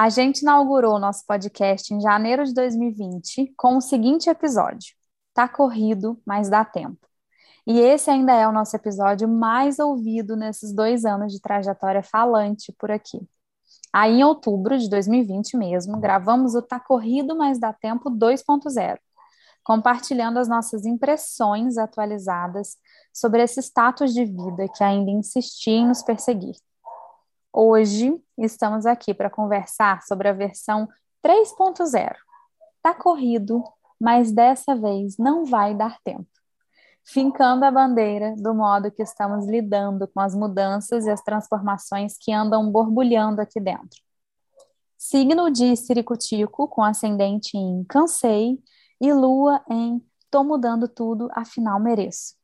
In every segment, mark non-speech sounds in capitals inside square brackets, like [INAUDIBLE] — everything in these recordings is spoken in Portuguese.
A gente inaugurou o nosso podcast em janeiro de 2020 com o seguinte episódio: Tá corrido, mas dá tempo. E esse ainda é o nosso episódio mais ouvido nesses dois anos de trajetória falante por aqui. Aí, em outubro de 2020 mesmo, gravamos o Tá Corrido, mas dá tempo 2.0, compartilhando as nossas impressões atualizadas sobre esse status de vida que ainda insistia em nos perseguir. Hoje estamos aqui para conversar sobre a versão 3.0. Tá corrido, mas dessa vez não vai dar tempo. Fincando a bandeira do modo que estamos lidando com as mudanças e as transformações que andam borbulhando aqui dentro. Signo de Siricutico, com ascendente em Cansei, e Lua em Tô mudando tudo, afinal mereço.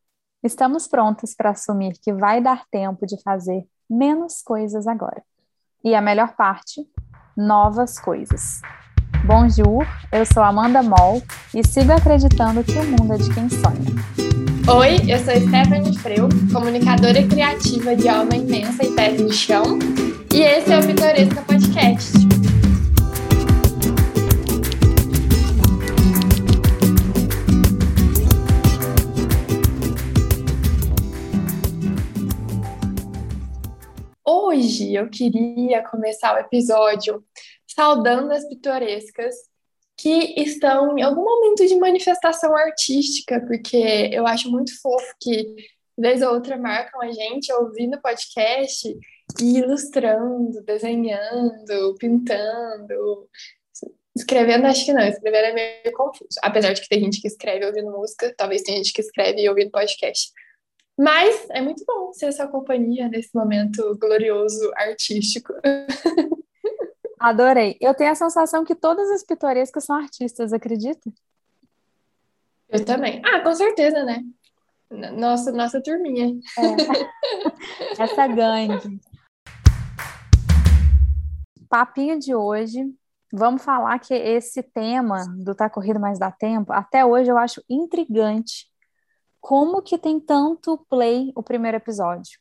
Estamos prontos para assumir que vai dar tempo de fazer menos coisas agora. E a melhor parte, novas coisas. Bonjour, eu sou Amanda Moll e sigo acreditando que o mundo é de quem sonha. Oi, eu sou Stephanie Freu, comunicadora criativa de alma imensa e pés no chão, e esse é o Pitoresca Podcast. Hoje eu queria começar o episódio saudando as pitorescas que estão em algum momento de manifestação artística, porque eu acho muito fofo que, vez ou outra, marcam a gente ouvindo podcast e ilustrando, desenhando, pintando. Escrevendo, acho que não, escrever é meio confuso. Apesar de que tem gente que escreve ouvindo música, talvez tenha gente que escreve ouvindo podcast. Mas é muito bom ser essa companhia nesse momento glorioso artístico. Adorei. Eu tenho a sensação que todas as pitorescas são artistas, acredita? Eu também. Ah, com certeza, né? Nossa, nossa turminha. É. Essa gangue. Papinho de hoje. Vamos falar que esse tema do Tá Corrido Mais Dá Tempo, até hoje eu acho intrigante como que tem tanto play o primeiro episódio.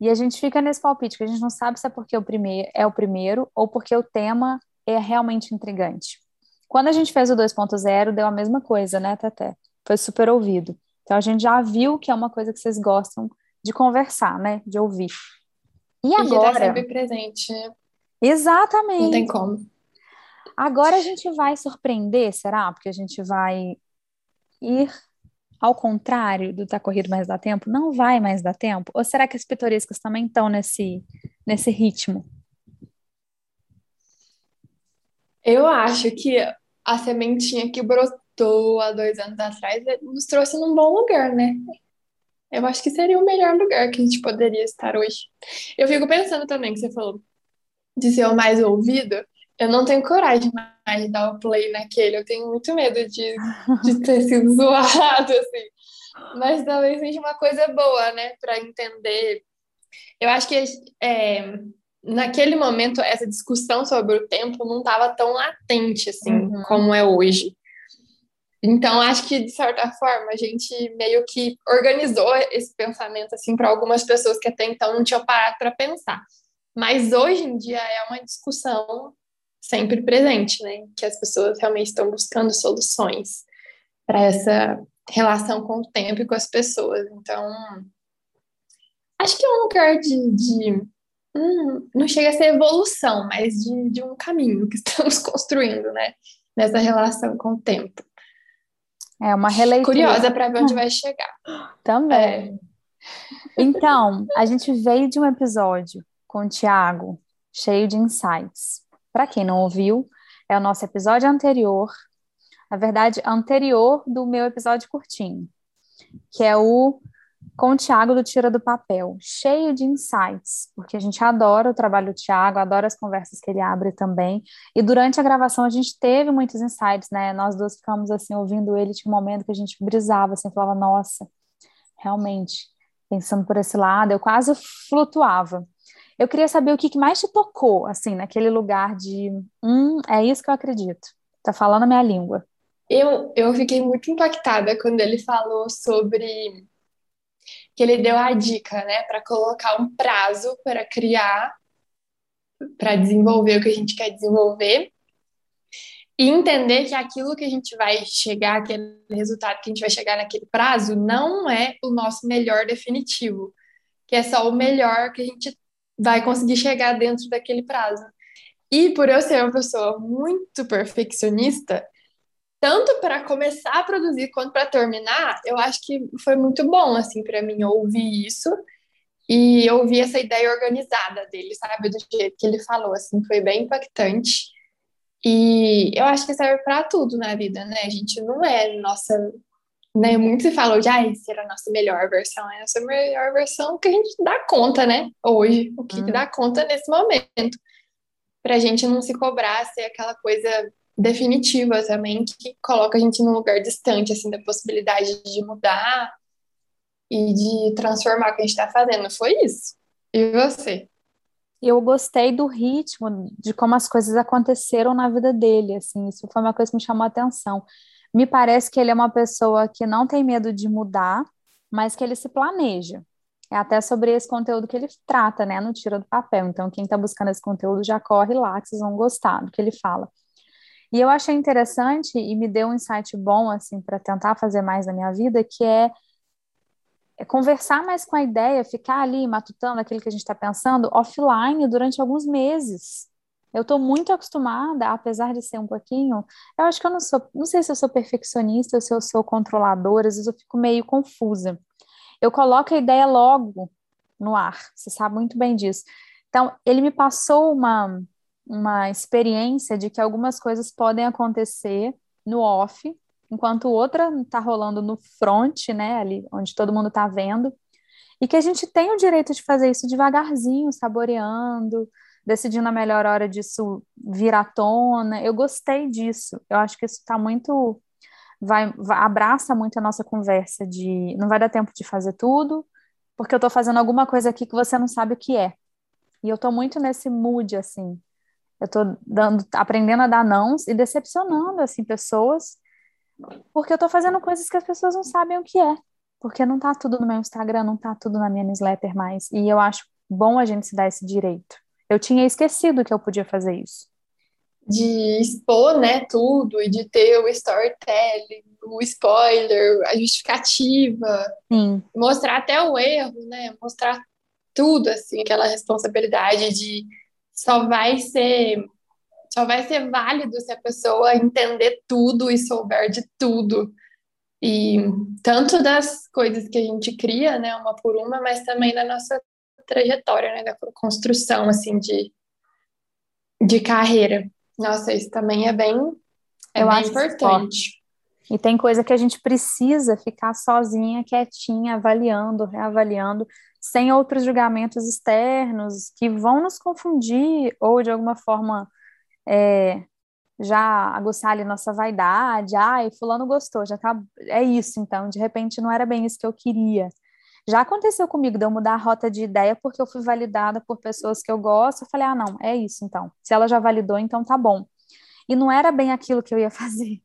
E a gente fica nesse palpite, que a gente não sabe se é porque o primeiro é o primeiro ou porque o tema é realmente intrigante. Quando a gente fez o 2.0, deu a mesma coisa, né, Tete? Foi super ouvido. Então a gente já viu que é uma coisa que vocês gostam de conversar, né? De ouvir. E, e agora? Tá sempre presente? Exatamente. Não tem como. Agora a gente vai surpreender, será? Porque a gente vai ir ao contrário do tá corrido mais dá tempo, não vai mais dar tempo? Ou será que as pitorescas também estão nesse, nesse ritmo? Eu acho que a sementinha que brotou há dois anos atrás nos trouxe num bom lugar, né? Eu acho que seria o melhor lugar que a gente poderia estar hoje. Eu fico pensando também que você falou de ser o mais ouvido. Eu não tenho coragem mais de dar o play naquele. Eu tenho muito medo de, de ter sido [LAUGHS] zoado, assim. Mas talvez seja uma coisa boa, né? Para entender. Eu acho que é, naquele momento essa discussão sobre o tempo não estava tão latente, assim, uhum. como é hoje. Então, acho que, de certa forma, a gente meio que organizou esse pensamento, assim, para algumas pessoas que até então não tinham parado para pensar. Mas hoje em dia é uma discussão sempre presente, né? Que as pessoas realmente estão buscando soluções para essa relação com o tempo e com as pessoas. Então, acho que é um lugar de. de hum, não chega a ser evolução, mas de, de um caminho que [LAUGHS] estamos construindo, né? Nessa relação com o tempo. É uma releitura. Curiosa para ver onde vai [LAUGHS] chegar. Também. É. Então, a gente veio de um episódio com o Tiago, cheio de insights. Para quem não ouviu, é o nosso episódio anterior, na verdade, anterior do meu episódio curtinho, que é o com o Tiago do Tira do Papel, cheio de insights, porque a gente adora o trabalho do Tiago, adora as conversas que ele abre também. E durante a gravação a gente teve muitos insights, né? Nós duas ficamos assim ouvindo ele, tinha um momento que a gente brisava, assim, falava, nossa, realmente, pensando por esse lado, eu quase flutuava. Eu queria saber o que mais te tocou, assim, naquele lugar de, hum, é isso que eu acredito. Tá falando a minha língua. Eu, eu fiquei muito impactada quando ele falou sobre que ele deu a dica, né, para colocar um prazo para criar para desenvolver o que a gente quer desenvolver e entender que aquilo que a gente vai chegar, aquele resultado que a gente vai chegar naquele prazo, não é o nosso melhor definitivo, que é só o melhor que a gente vai conseguir chegar dentro daquele prazo. E por eu ser uma pessoa muito perfeccionista, tanto para começar a produzir quanto para terminar, eu acho que foi muito bom assim para mim ouvir isso e ouvir essa ideia organizada dele, sabe, do jeito que ele falou, assim, foi bem impactante. E eu acho que serve para tudo na vida, né? A gente não é nossa, né? Muito se falou de, ah, ser a nossa melhor versão, é a nossa melhor versão que a gente dá conta, né? Hoje, o que hum. dá conta nesse momento. Para a gente não se cobrar ser aquela coisa definitiva também, que coloca a gente num lugar distante, assim, da possibilidade de mudar e de transformar o que a gente está fazendo. Foi isso. E você? Eu gostei do ritmo, de como as coisas aconteceram na vida dele, assim, isso foi uma coisa que me chamou a atenção. Me parece que ele é uma pessoa que não tem medo de mudar, mas que ele se planeja. É até sobre esse conteúdo que ele trata, né, no Tira do Papel. Então, quem está buscando esse conteúdo já corre lá, que vocês vão gostar do que ele fala. E eu achei interessante e me deu um insight bom, assim, para tentar fazer mais na minha vida, que é é conversar mais com a ideia, ficar ali matutando aquilo que a gente está pensando offline durante alguns meses. Eu estou muito acostumada, apesar de ser um pouquinho, eu acho que eu não sou, não sei se eu sou perfeccionista ou se eu sou controladora, às vezes eu fico meio confusa. Eu coloco a ideia logo no ar, você sabe muito bem disso. Então, ele me passou uma, uma experiência de que algumas coisas podem acontecer no off, enquanto outra está rolando no front, né, ali onde todo mundo está vendo, e que a gente tem o direito de fazer isso devagarzinho, saboreando, decidindo a melhor hora disso vir à tona. Eu gostei disso. Eu acho que isso está muito vai, vai, abraça muito a nossa conversa de não vai dar tempo de fazer tudo, porque eu estou fazendo alguma coisa aqui que você não sabe o que é. E eu estou muito nesse mood assim. Eu estou aprendendo a dar nãos e decepcionando assim pessoas porque eu tô fazendo coisas que as pessoas não sabem o que é. Porque não tá tudo no meu Instagram, não tá tudo na minha newsletter mais. E eu acho bom a gente se dar esse direito. Eu tinha esquecido que eu podia fazer isso. De expor, né, tudo e de ter o storytelling, o spoiler, a justificativa. Sim. Mostrar até o erro, né? Mostrar tudo, assim, aquela responsabilidade de só vai ser só vai ser válido se a pessoa entender tudo e souber de tudo. E tanto das coisas que a gente cria, né, uma por uma, mas também da nossa trajetória, né, da construção, assim, de, de carreira. Nossa, isso também é bem, é bem importante. E tem coisa que a gente precisa ficar sozinha, quietinha, avaliando, reavaliando, sem outros julgamentos externos que vão nos confundir ou de alguma forma é, já aguçar ali nossa vaidade, ai, fulano gostou, já tá, é isso então, de repente não era bem isso que eu queria. Já aconteceu comigo de eu mudar a rota de ideia porque eu fui validada por pessoas que eu gosto, eu falei, ah, não, é isso então. Se ela já validou, então tá bom. E não era bem aquilo que eu ia [LAUGHS] fazer.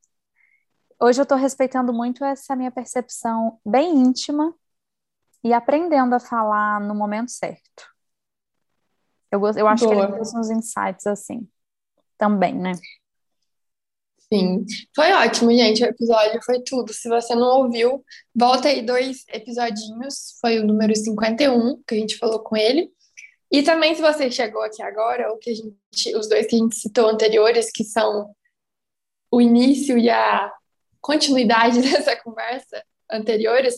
Hoje eu estou respeitando muito essa minha percepção bem íntima e aprendendo a falar no momento certo. Eu, eu acho Boa. que ele trouxe uns insights assim também, né? Sim, foi ótimo, gente. O episódio foi tudo. Se você não ouviu, volta aí dois episodinhos. Foi o número 51 que a gente falou com ele. E também, se você chegou aqui agora, ou que a gente, os dois que a gente citou anteriores, que são o início e a continuidade [LAUGHS] dessa conversa anteriores,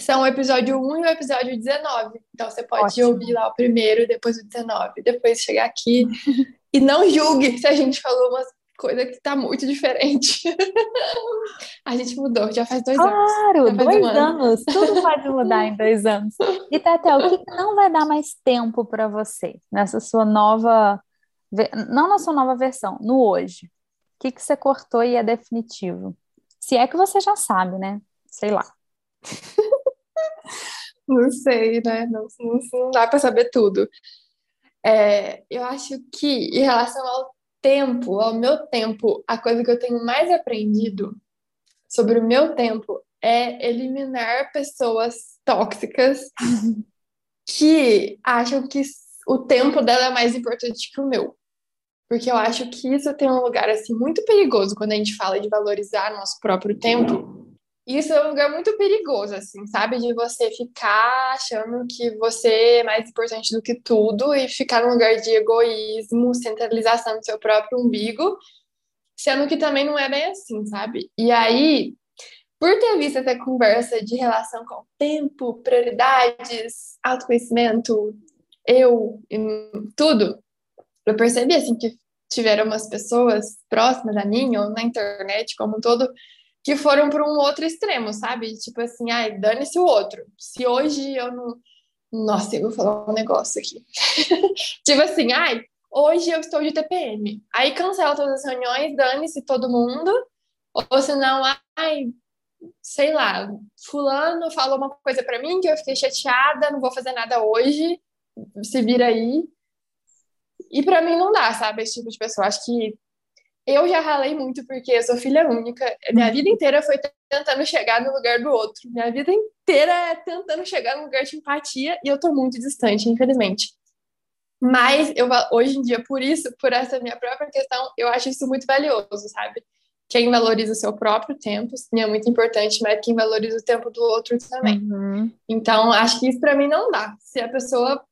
são o episódio 1 e o episódio 19. Então você pode Ótimo. ouvir lá o primeiro, depois o 19, depois chegar aqui E não julgue se a gente falou umas coisa que tá muito diferente. [LAUGHS] a gente mudou, já faz dois claro, anos. Claro, dois um anos. Tudo pode mudar em dois anos. E, Tatel, o que não vai dar mais tempo para você nessa sua nova. Não na sua nova versão, no hoje? O que, que você cortou e é definitivo? Se é que você já sabe, né? Sei lá. [LAUGHS] não sei, né? Não, não, não dá para saber tudo. É, eu acho que, em relação ao tempo, ao meu tempo, a coisa que eu tenho mais aprendido sobre o meu tempo é eliminar pessoas tóxicas [LAUGHS] que acham que o tempo dela é mais importante que o meu. Porque eu acho que isso tem um lugar assim muito perigoso quando a gente fala de valorizar nosso próprio tempo. Isso é um lugar muito perigoso, assim, sabe? De você ficar achando que você é mais importante do que tudo e ficar num lugar de egoísmo, centralização do seu próprio umbigo, sendo que também não é bem assim, sabe? E aí, por ter visto essa conversa de relação com tempo, prioridades, autoconhecimento, eu, tudo, eu percebi assim que tiveram umas pessoas próximas a mim ou na internet como um todo que foram para um outro extremo, sabe? Tipo assim, ai, dane-se o outro. Se hoje eu não. Nossa, eu vou falar um negócio aqui. [LAUGHS] tipo assim, ai, hoje eu estou de TPM. Aí cancela todas as reuniões, dane-se todo mundo. Ou senão, ai, sei lá, fulano falou uma coisa para mim que eu fiquei chateada, não vou fazer nada hoje, se vira aí. E para mim não dá, sabe, esse tipo de pessoa. Acho que eu já ralei muito porque eu sou filha única. Minha vida inteira foi tentando chegar no lugar do outro. Minha vida inteira é tentando chegar no lugar de empatia e eu tô muito distante, infelizmente. Mas eu hoje em dia, por isso, por essa minha própria questão, eu acho isso muito valioso, sabe? Quem valoriza o seu próprio tempo, sim, é muito importante, mas quem valoriza o tempo do outro também. Uhum. Então, acho que isso para mim não dá. Se a pessoa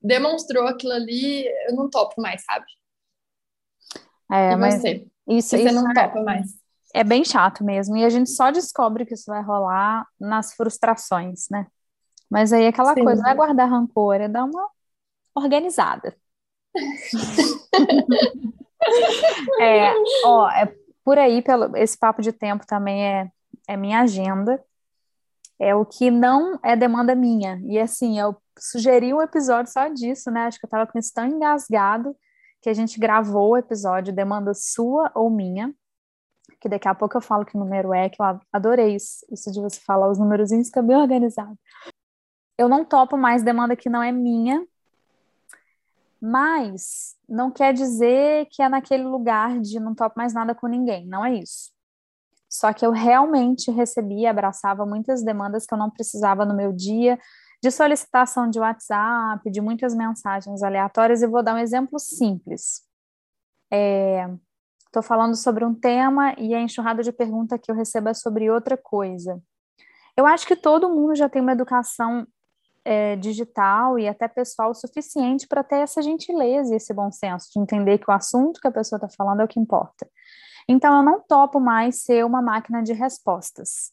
demonstrou aquilo ali, eu não topo mais, sabe? É, e mas você? Isso, você isso não é, topa mais. É bem chato mesmo. E a gente só descobre que isso vai rolar nas frustrações, né? Mas aí aquela Sim. coisa, não é guardar rancor, é dar uma organizada. [LAUGHS] é, ó, é por aí, pelo, esse papo de tempo também é, é minha agenda. É o que não é demanda minha. E assim, eu sugeri um episódio só disso, né? Acho que eu tava com isso tão engasgado que a gente gravou o episódio Demanda Sua ou Minha, que daqui a pouco eu falo que número é, que eu adorei isso, isso de você falar os númerozinhos, fica bem organizado. Eu não topo mais demanda que não é minha, mas não quer dizer que é naquele lugar de não topo mais nada com ninguém, não é isso. Só que eu realmente recebi, abraçava muitas demandas que eu não precisava no meu dia, de solicitação de WhatsApp, de muitas mensagens aleatórias, e vou dar um exemplo simples. Estou é, falando sobre um tema e a enxurrada de pergunta que eu recebo é sobre outra coisa. Eu acho que todo mundo já tem uma educação é, digital e até pessoal suficiente para ter essa gentileza e esse bom senso de entender que o assunto que a pessoa está falando é o que importa. Então, eu não topo mais ser uma máquina de respostas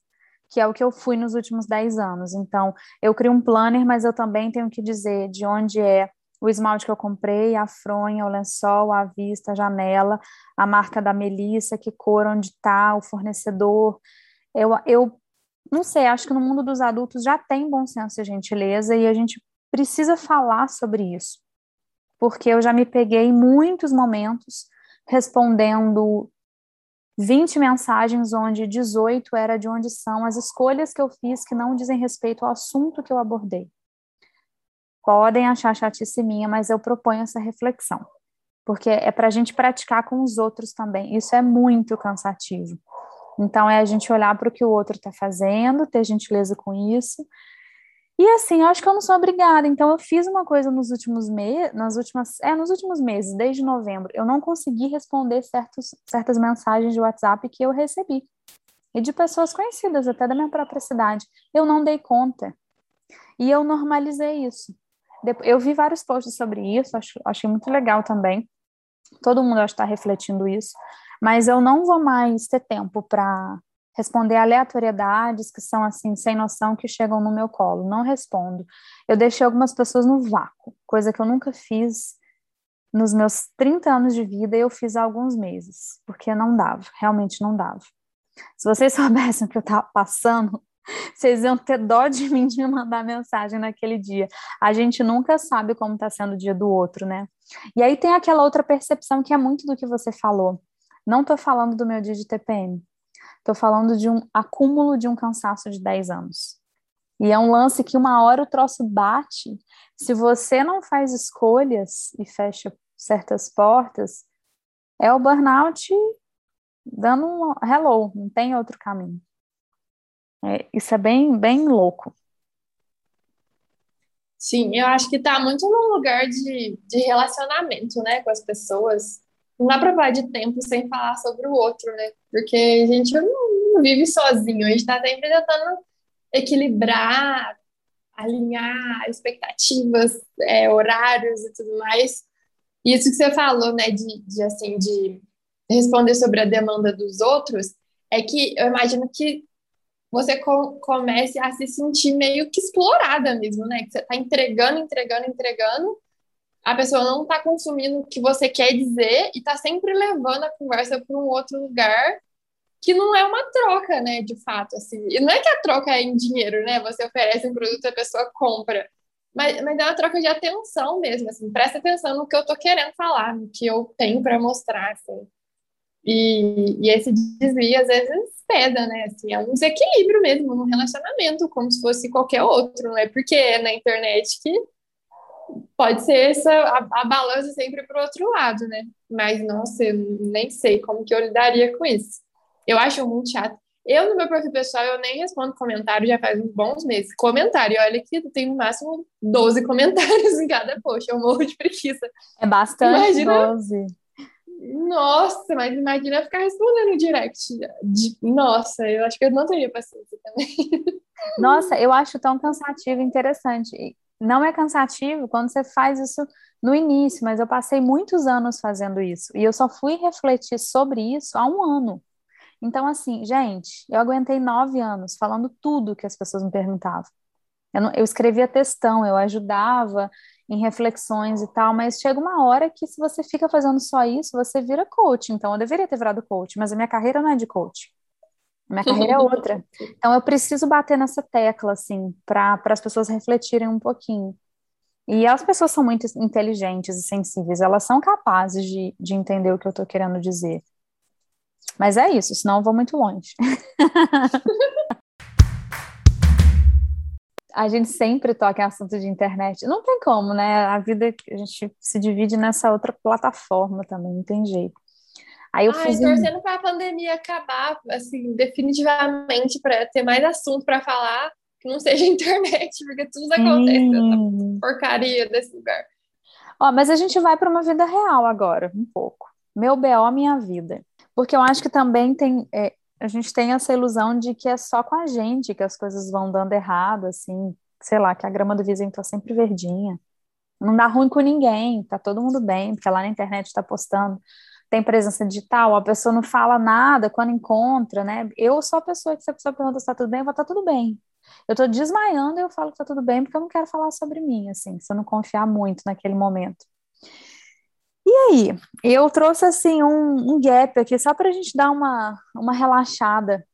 que é o que eu fui nos últimos 10 anos. Então, eu crio um planner, mas eu também tenho que dizer de onde é o esmalte que eu comprei, a fronha, o lençol, a vista, a janela, a marca da Melissa, que cor, onde está, o fornecedor. Eu, eu não sei, acho que no mundo dos adultos já tem bom senso e gentileza e a gente precisa falar sobre isso. Porque eu já me peguei em muitos momentos respondendo 20 mensagens, onde 18 era de onde são as escolhas que eu fiz que não dizem respeito ao assunto que eu abordei. Podem achar chatice minha, mas eu proponho essa reflexão, porque é para a gente praticar com os outros também. Isso é muito cansativo. Então, é a gente olhar para o que o outro está fazendo, ter gentileza com isso e assim, eu acho que eu não sou obrigada. Então, eu fiz uma coisa nos últimos meses, nas últimas, é, nos últimos meses, desde novembro, eu não consegui responder certos, certas mensagens de WhatsApp que eu recebi. E de pessoas conhecidas, até da minha própria cidade. Eu não dei conta. E eu normalizei isso. Eu vi vários posts sobre isso, acho, achei muito legal também. Todo mundo está refletindo isso. Mas eu não vou mais ter tempo para responder aleatoriedades que são assim, sem noção, que chegam no meu colo. Não respondo. Eu deixei algumas pessoas no vácuo, coisa que eu nunca fiz nos meus 30 anos de vida eu fiz há alguns meses, porque não dava, realmente não dava. Se vocês [LAUGHS] soubessem o que eu estava passando, vocês iam ter dó de mim de me mandar mensagem naquele dia. A gente nunca sabe como está sendo o dia do outro, né? E aí tem aquela outra percepção que é muito do que você falou. Não estou falando do meu dia de TPM, Estou falando de um acúmulo de um cansaço de 10 anos. E é um lance que uma hora o troço bate. Se você não faz escolhas e fecha certas portas, é o burnout dando um hello, não tem outro caminho. É, isso é bem, bem louco. Sim, eu acho que tá muito num lugar de, de relacionamento, né, com as pessoas. Não dá pra falar de tempo sem falar sobre o outro, né? Porque a gente não vive sozinho, a gente tá sempre tentando equilibrar, alinhar expectativas, é, horários e tudo mais. Isso que você falou, né, de, de assim, de responder sobre a demanda dos outros, é que eu imagino que você com, comece a se sentir meio que explorada mesmo, né? Que você está entregando, entregando, entregando, a pessoa não está consumindo o que você quer dizer e está sempre levando a conversa para um outro lugar que não é uma troca, né, de fato, assim. E não é que a troca é em dinheiro, né? Você oferece um produto e a pessoa compra. Mas, mas é uma troca de atenção mesmo, assim. Presta atenção no que eu estou querendo falar, no que eu tenho para mostrar, assim. E, e esse desvio, às vezes, pesa, né? Assim, é um desequilíbrio mesmo no relacionamento, como se fosse qualquer outro, não é porque é na internet que pode ser essa a, a balança sempre para o outro lado, né? Mas, nossa, eu nem sei como que eu lidaria com isso. Eu acho muito chato. Eu, no meu perfil pessoal, eu nem respondo comentário já faz uns bons meses. Comentário, olha que tem no máximo 12 [LAUGHS] comentários em cada post. Eu morro de preguiça. É bastante, Imagina... 12. Nossa, mas imagina ficar respondendo direct. De... Nossa, eu acho que eu não teria paciência também. [LAUGHS] Nossa, eu acho tão cansativo e interessante. Não é cansativo quando você faz isso no início, mas eu passei muitos anos fazendo isso. E eu só fui refletir sobre isso há um ano. Então, assim, gente, eu aguentei nove anos falando tudo que as pessoas me perguntavam. Eu, não, eu escrevia textão, eu ajudava em reflexões e tal, mas chega uma hora que se você fica fazendo só isso, você vira coach. Então, eu deveria ter virado coach, mas a minha carreira não é de coach. Minha carreira é outra. Então, eu preciso bater nessa tecla, assim, para as pessoas refletirem um pouquinho. E as pessoas são muito inteligentes e sensíveis, elas são capazes de, de entender o que eu estou querendo dizer. Mas é isso, senão eu vou muito longe. [LAUGHS] a gente sempre toca em assunto de internet. Não tem como, né? A vida a gente se divide nessa outra plataforma também, não tem jeito. Aí eu Ai, fiz torcendo um... para a pandemia acabar, assim, definitivamente, para ter mais assunto para falar que não seja [LAUGHS] internet, porque tudo acontece nessa porcaria desse lugar. Ó, mas a gente vai para uma vida real agora, um pouco. Meu BO, minha vida. Porque eu acho que também tem. É, a gente tem essa ilusão de que é só com a gente que as coisas vão dando errado, assim, sei lá, que a grama do vizinho tá sempre verdinha. Não dá ruim com ninguém, tá todo mundo bem, porque lá na internet está postando, tem presença digital, a pessoa não fala nada quando encontra, né? Eu sou a pessoa que se a pessoa pergunta se tá tudo bem, eu vou tá tudo bem. Eu tô desmaiando e eu falo que tá tudo bem porque eu não quero falar sobre mim, assim, se eu não confiar muito naquele momento. E aí, eu trouxe assim um, um gap aqui só para a gente dar uma, uma relaxada.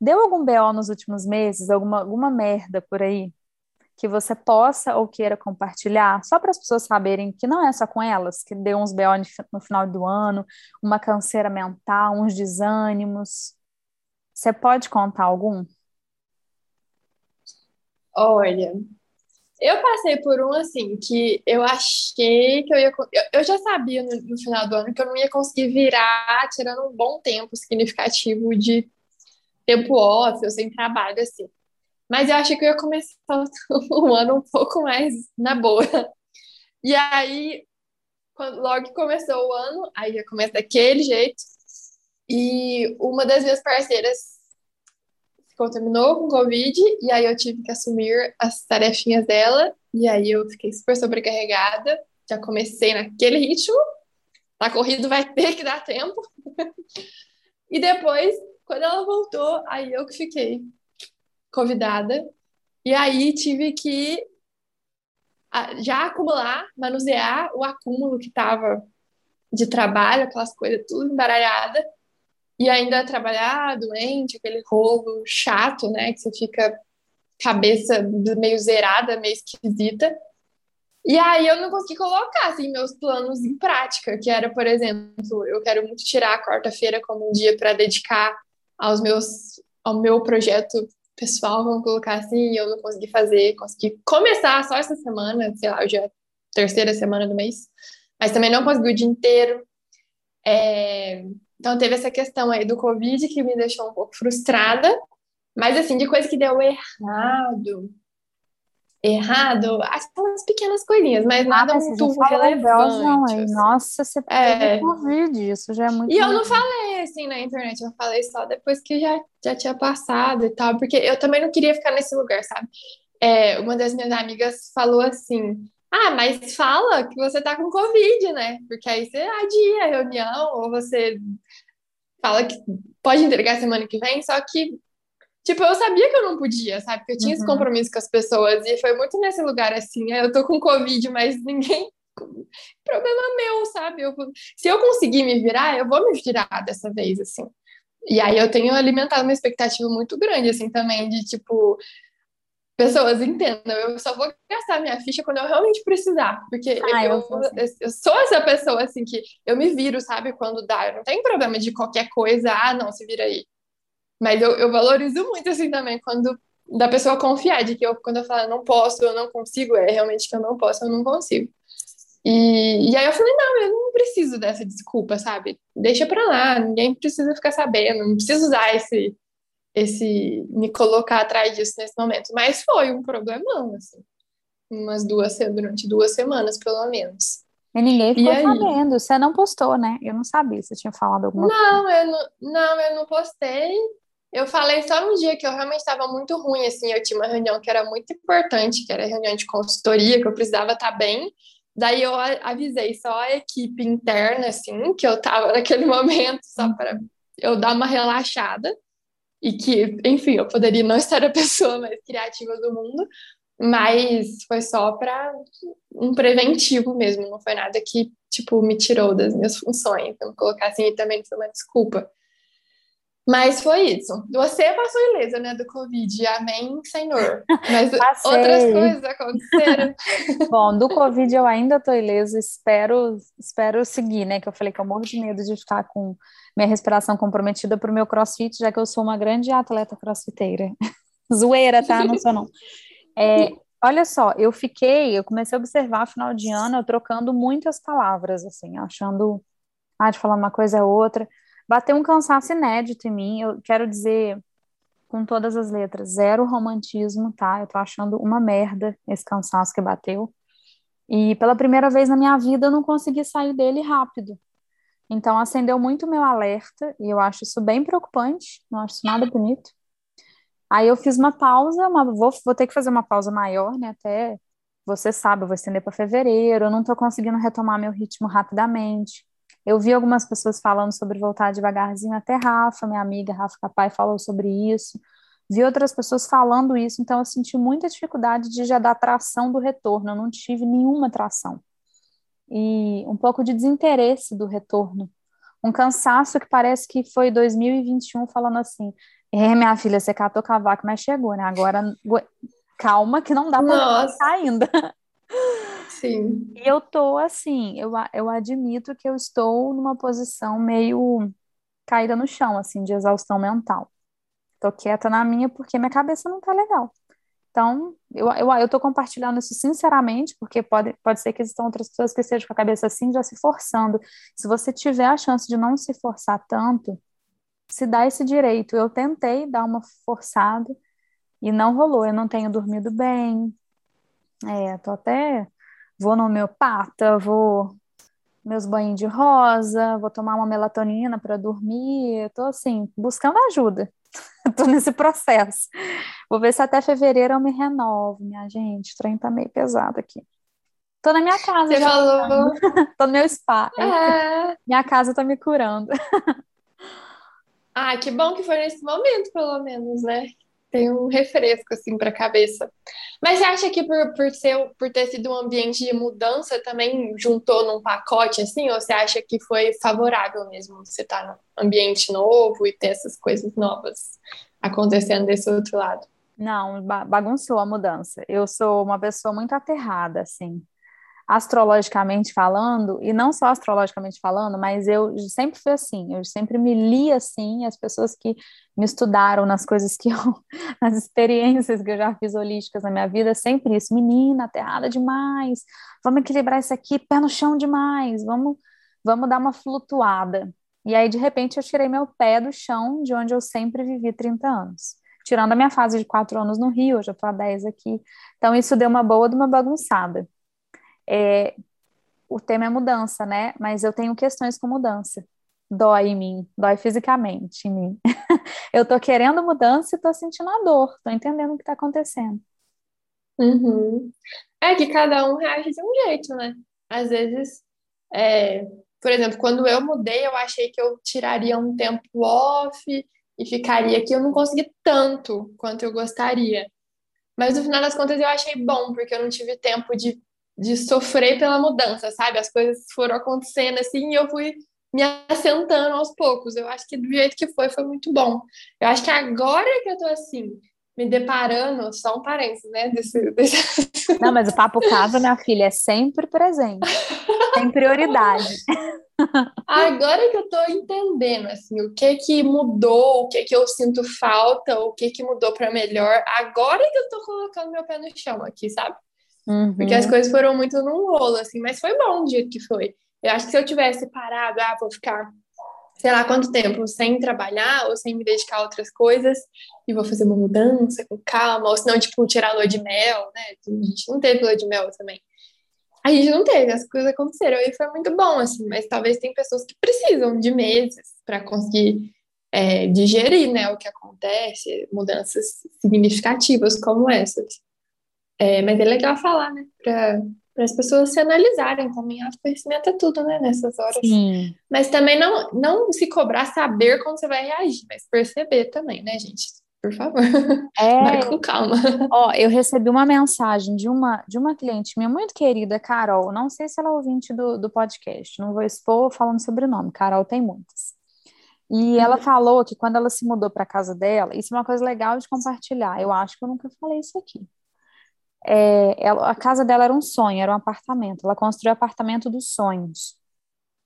Deu algum BO nos últimos meses, alguma, alguma merda por aí que você possa ou queira compartilhar, só para as pessoas saberem que não é só com elas, que deu uns BO no final do ano, uma canseira mental, uns desânimos. Você pode contar algum? Olha, eu passei por um assim que eu achei que eu ia. Eu, já sabia no, no, final do ano que eu não ia conseguir virar tirando um bom tempo significativo de tempo off ou sem trabalho, assim. Mas eu achei que eu ia começar [LAUGHS] o ano um pouco mais na boa. E aí, quando, logo que começou o ano, aí já começa daquele jeito. E uma das minhas parceiras contaminou com Covid, e aí eu tive que assumir as tarefinhas dela, e aí eu fiquei super sobrecarregada, já comecei naquele ritmo, tá corrido vai ter que dar tempo. [LAUGHS] e depois, quando ela voltou, aí eu que fiquei convidada, e aí tive que já acumular, manusear o acúmulo que tava de trabalho, aquelas coisas tudo embaralhada, e ainda trabalhar doente, aquele rolo chato, né? Que você fica cabeça meio zerada, meio esquisita. E aí eu não consegui colocar assim, meus planos em prática, que era, por exemplo, eu quero muito tirar a quarta-feira como um dia para dedicar aos meus ao meu projeto pessoal, vamos colocar assim, eu não consegui fazer, consegui começar só essa semana, sei lá, hoje é a terceira semana do mês, mas também não consegui o dia inteiro. É, então teve essa questão aí do Covid que me deixou um pouco frustrada, mas assim, de coisa que deu errado, errado, aquelas pequenas coisinhas, mas nada ah, muito relevante. Assim. Nossa, você é. Covid, isso já é muito. E eu não falei assim na internet, eu falei só depois que já, já tinha passado e tal, porque eu também não queria ficar nesse lugar, sabe? É, uma das minhas amigas falou assim: ah, mas fala que você tá com Covid, né? Porque aí você adia a reunião, ou você fala que pode entregar semana que vem, só que Tipo, eu sabia que eu não podia, sabe? Porque eu tinha uhum. esse compromisso com as pessoas. E foi muito nesse lugar assim. Eu tô com Covid, mas ninguém. [LAUGHS] Problema meu, sabe? Eu, se eu conseguir me virar, eu vou me virar dessa vez, assim. E aí eu tenho alimentado uma expectativa muito grande, assim, também, de tipo. Pessoas entendam, eu só vou gastar minha ficha quando eu realmente precisar. Porque ah, eu, eu, eu, sou essa pessoa, assim, que eu me viro, sabe? Quando dá. Eu não tenho problema de qualquer coisa. Ah, não, se vira aí mas eu, eu valorizo muito, assim, também, quando da pessoa confiar de que eu, quando eu falo não posso, eu não consigo, é realmente que eu não posso, eu não consigo. E, e aí eu falei, não, eu não preciso dessa desculpa, sabe? Deixa pra lá, ninguém precisa ficar sabendo, não preciso usar esse, esse, me colocar atrás disso nesse momento. Mas foi um problemão, assim, umas duas, durante duas semanas, pelo menos. E ninguém ficou e sabendo, você não postou, né? Eu não sabia, você tinha falado alguma não, coisa. Eu não, não, eu não postei, eu falei só no dia que eu realmente estava muito ruim, assim, eu tinha uma reunião que era muito importante, que era reunião de consultoria, que eu precisava estar tá bem. Daí eu avisei só a equipe interna, assim, que eu estava naquele [LAUGHS] momento, só para eu dar uma relaxada. E que, enfim, eu poderia não estar a pessoa mais criativa do mundo, mas foi só para um preventivo mesmo, não foi nada que, tipo, me tirou das minhas funções. Vamos colocar assim, e também foi uma desculpa. Mas foi isso. Você passou ilesa, né, do Covid. Amém, Senhor. Mas [LAUGHS] outras coisas aconteceram. [LAUGHS] Bom, do Covid eu ainda tô ilesa. Espero, espero seguir, né? Que eu falei que eu morro de medo de ficar com minha respiração comprometida pro meu crossfit, já que eu sou uma grande atleta crossfiteira. [LAUGHS] Zoeira, tá? Não sou não. É, olha só, eu fiquei, eu comecei a observar final de ano, eu trocando muitas palavras, assim, achando, ah, de falar uma coisa é outra bateu um cansaço inédito em mim. Eu quero dizer com todas as letras, zero romantismo, tá? Eu tô achando uma merda esse cansaço que bateu. E pela primeira vez na minha vida eu não consegui sair dele rápido. Então acendeu muito meu alerta e eu acho isso bem preocupante, não acho nada bonito. Aí eu fiz uma pausa, uma, vou, vou ter que fazer uma pausa maior, né? Até você sabe, eu vou estender para fevereiro, eu não tô conseguindo retomar meu ritmo rapidamente. Eu vi algumas pessoas falando sobre voltar devagarzinho, até Rafa, minha amiga Rafa Capai, falou sobre isso. Vi outras pessoas falando isso, então eu senti muita dificuldade de já dar tração do retorno, eu não tive nenhuma tração. E um pouco de desinteresse do retorno. Um cansaço que parece que foi 2021 falando assim: é, minha filha, você catou cavaco, mas chegou, né? Agora calma que não dá para ainda. [LAUGHS] Sim. E eu tô assim, eu, eu admito que eu estou numa posição meio caída no chão, assim, de exaustão mental. Tô quieta na minha porque minha cabeça não tá legal. Então, eu, eu, eu tô compartilhando isso sinceramente, porque pode, pode ser que existam outras pessoas que estejam com a cabeça assim, já se forçando. Se você tiver a chance de não se forçar tanto, se dá esse direito. Eu tentei dar uma forçada e não rolou. Eu não tenho dormido bem. É, tô até vou no homeopata, vou meus banhos de rosa, vou tomar uma melatonina para dormir, estou assim, buscando ajuda. [LAUGHS] Estou nesse processo. Vou ver se até fevereiro eu me renovo, minha gente. O trem tá meio pesado aqui. Tô na minha casa Você já. Falou... [LAUGHS] Tô no meu spa. É. [LAUGHS] Minha casa tá me curando. Ah, que bom que foi nesse momento, pelo menos, né? Tem um refresco assim para a cabeça. Mas você acha que por, por, ser, por ter sido um ambiente de mudança também juntou num pacote assim, ou você acha que foi favorável mesmo você estar tá num ambiente novo e ter essas coisas novas acontecendo desse outro lado? Não, bagunçou a mudança. Eu sou uma pessoa muito aterrada, assim astrologicamente falando, e não só astrologicamente falando, mas eu sempre fui assim, eu sempre me li assim, as pessoas que me estudaram nas coisas que eu, [LAUGHS] nas experiências que eu já fiz holísticas na minha vida, sempre isso, menina, aterrada demais, vamos equilibrar isso aqui, pé no chão demais, vamos, vamos dar uma flutuada. E aí, de repente, eu tirei meu pé do chão de onde eu sempre vivi 30 anos. tirando a minha fase de quatro anos no Rio, eu já estou há dez aqui. Então, isso deu uma boa de uma bagunçada. É, o tema é mudança, né? Mas eu tenho questões com mudança. Dói em mim, dói fisicamente em mim. [LAUGHS] eu tô querendo mudança e tô sentindo a dor, tô entendendo o que tá acontecendo. Uhum. É que cada um reage de um jeito, né? Às vezes, é, por exemplo, quando eu mudei, eu achei que eu tiraria um tempo off e ficaria aqui. Eu não consegui tanto quanto eu gostaria. Mas no final das contas eu achei bom, porque eu não tive tempo de, de sofrer pela mudança, sabe? As coisas foram acontecendo assim e eu fui me assentando aos poucos. Eu acho que do jeito que foi, foi muito bom. Eu acho que agora que eu tô assim, me deparando, só um parênteses, né? Desse, [LAUGHS] desse... Não, mas o papo casa, minha filha, é sempre presente, tem prioridade. [LAUGHS] Agora que eu tô entendendo, assim, o que que mudou, o que que eu sinto falta, o que que mudou para melhor, agora que eu tô colocando meu pé no chão aqui, sabe? Uhum. Porque as coisas foram muito num rolo, assim, mas foi bom o jeito que foi. Eu acho que se eu tivesse parado, ah, vou ficar sei lá quanto tempo sem trabalhar ou sem me dedicar a outras coisas e vou fazer uma mudança com calma, ou senão, tipo, tirar lua de mel, né? A gente não teve lua de mel também. A gente não teve, as coisas aconteceram e foi muito bom, assim, mas talvez tem pessoas que precisam de meses para conseguir é, digerir, né, o que acontece, mudanças significativas como essas. É, mas é legal falar, né, para as pessoas se analisarem também. Autoconhecimento é tudo, né, nessas horas. Sim. Mas também não, não se cobrar saber como você vai reagir, mas perceber também, né, gente? Por favor. É, [LAUGHS] vai com calma. Ó, eu recebi uma mensagem de uma, de uma cliente minha muito querida, Carol. Não sei se ela é ouvinte do, do podcast, não vou expor falando sobre o nome. Carol tem muitas. E ela uhum. falou que quando ela se mudou para casa dela, isso é uma coisa legal de compartilhar. Eu acho que eu nunca falei isso aqui. É, ela, a casa dela era um sonho, era um apartamento. Ela construiu o apartamento dos sonhos.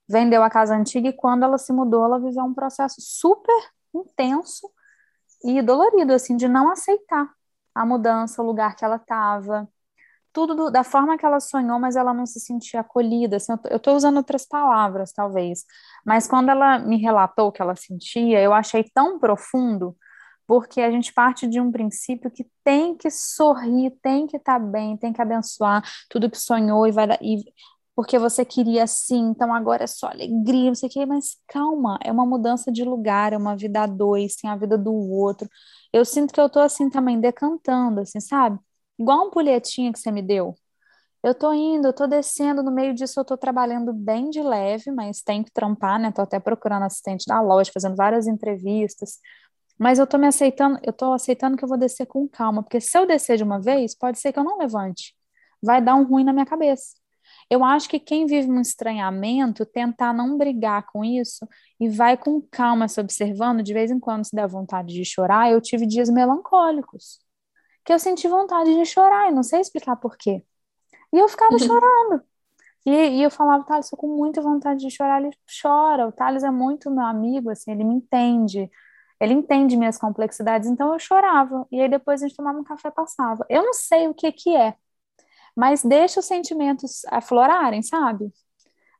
Vendeu a casa antiga e quando ela se mudou, ela viveu um processo super intenso e dolorido, assim, de não aceitar a mudança, o lugar que ela estava, tudo do, da forma que ela sonhou, mas ela não se sentia acolhida. Assim, eu estou usando outras palavras, talvez, mas quando ela me relatou o que ela sentia, eu achei tão profundo porque a gente parte de um princípio que tem que sorrir, tem que estar tá bem, tem que abençoar tudo que sonhou e vai dar, e porque você queria assim, então agora é só alegria, não sei o quê, mas calma, é uma mudança de lugar, é uma vida a dois, tem a vida do outro. Eu sinto que eu tô assim também decantando, assim, sabe? Igual uma ampulhetinha que você me deu. Eu tô indo, eu tô descendo, no meio disso eu tô trabalhando bem de leve, mas tenho que trampar, né? Tô até procurando assistente da loja, fazendo várias entrevistas, mas eu tô me aceitando, eu tô aceitando que eu vou descer com calma, porque se eu descer de uma vez, pode ser que eu não levante. Vai dar um ruim na minha cabeça. Eu acho que quem vive um estranhamento, tentar não brigar com isso e vai com calma se observando, de vez em quando se der vontade de chorar, eu tive dias melancólicos, que eu senti vontade de chorar e não sei explicar por quê. E eu ficava uhum. chorando. E, e, eu falava, Thales, estou com muita vontade de chorar. Ele chora. O Thales é muito meu amigo, assim, ele me entende ele entende minhas complexidades, então eu chorava. E aí depois a gente tomava um café passava. Eu não sei o que que é, mas deixa os sentimentos aflorarem, sabe?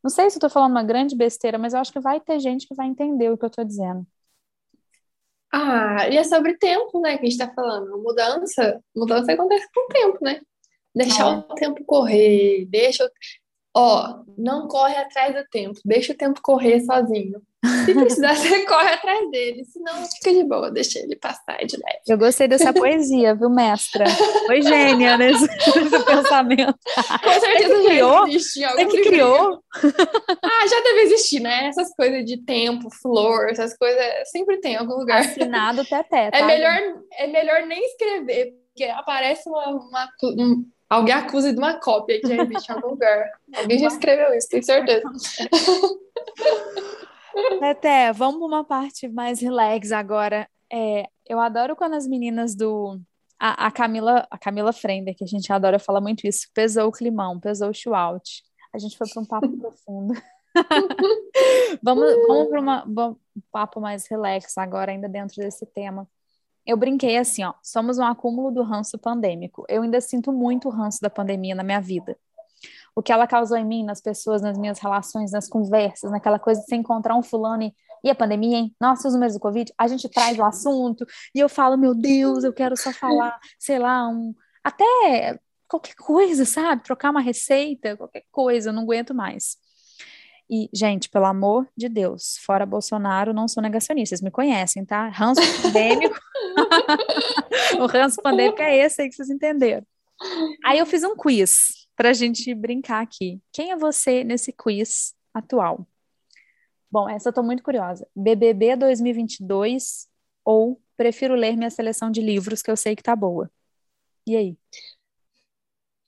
Não sei se eu tô falando uma grande besteira, mas eu acho que vai ter gente que vai entender o que eu tô dizendo. Ah, e é sobre tempo, né, que a gente tá falando. Mudança, mudança acontece com o tempo, né? Deixar é. o tempo correr, deixa. Ó, não corre atrás do tempo, deixa o tempo correr sozinho. Se precisar, [LAUGHS] você corre atrás dele, senão fica de boa, deixa ele passar de leve. Eu gostei dessa poesia, viu, mestra? Foi gênia [LAUGHS] nesse, nesse pensamento. Com certeza que criou? existe algum que criou? ah, já deve existir, né? Essas coisas de tempo, flor, essas coisas, sempre tem em algum lugar. Assinado teté, tá? É melhor, é melhor nem escrever, porque aparece uma, uma um, alguém acusa de uma cópia que já existe em algum lugar. Alguém já escreveu isso, tenho certeza. [LAUGHS] Até, vamos para uma parte mais relax agora. É, eu adoro quando as meninas do. A, a, Camila, a Camila Frender, que a gente adora falar muito isso, pesou o climão, pesou o shout. A gente foi para um papo [LAUGHS] profundo. [LAUGHS] vamos vamos para um papo mais relax agora, ainda dentro desse tema. Eu brinquei assim, ó, somos um acúmulo do ranço pandêmico. Eu ainda sinto muito o ranço da pandemia na minha vida o que ela causou em mim, nas pessoas, nas minhas relações, nas conversas, naquela coisa de você encontrar um fulano e, E a pandemia, hein? Nossa, os números do Covid, a gente traz o assunto e eu falo, meu Deus, eu quero só falar, sei lá, um. Até qualquer coisa, sabe? Trocar uma receita, qualquer coisa, eu não aguento mais. E, gente, pelo amor de Deus, fora Bolsonaro, não sou negacionista, vocês me conhecem, tá? Ranço pandêmico. [LAUGHS] o ranço pandêmico é esse aí que vocês entenderam. Aí eu fiz um quiz para a gente brincar aqui. Quem é você nesse quiz atual? Bom, essa eu tô muito curiosa. BBB 2022 ou prefiro ler minha seleção de livros que eu sei que tá boa? E aí?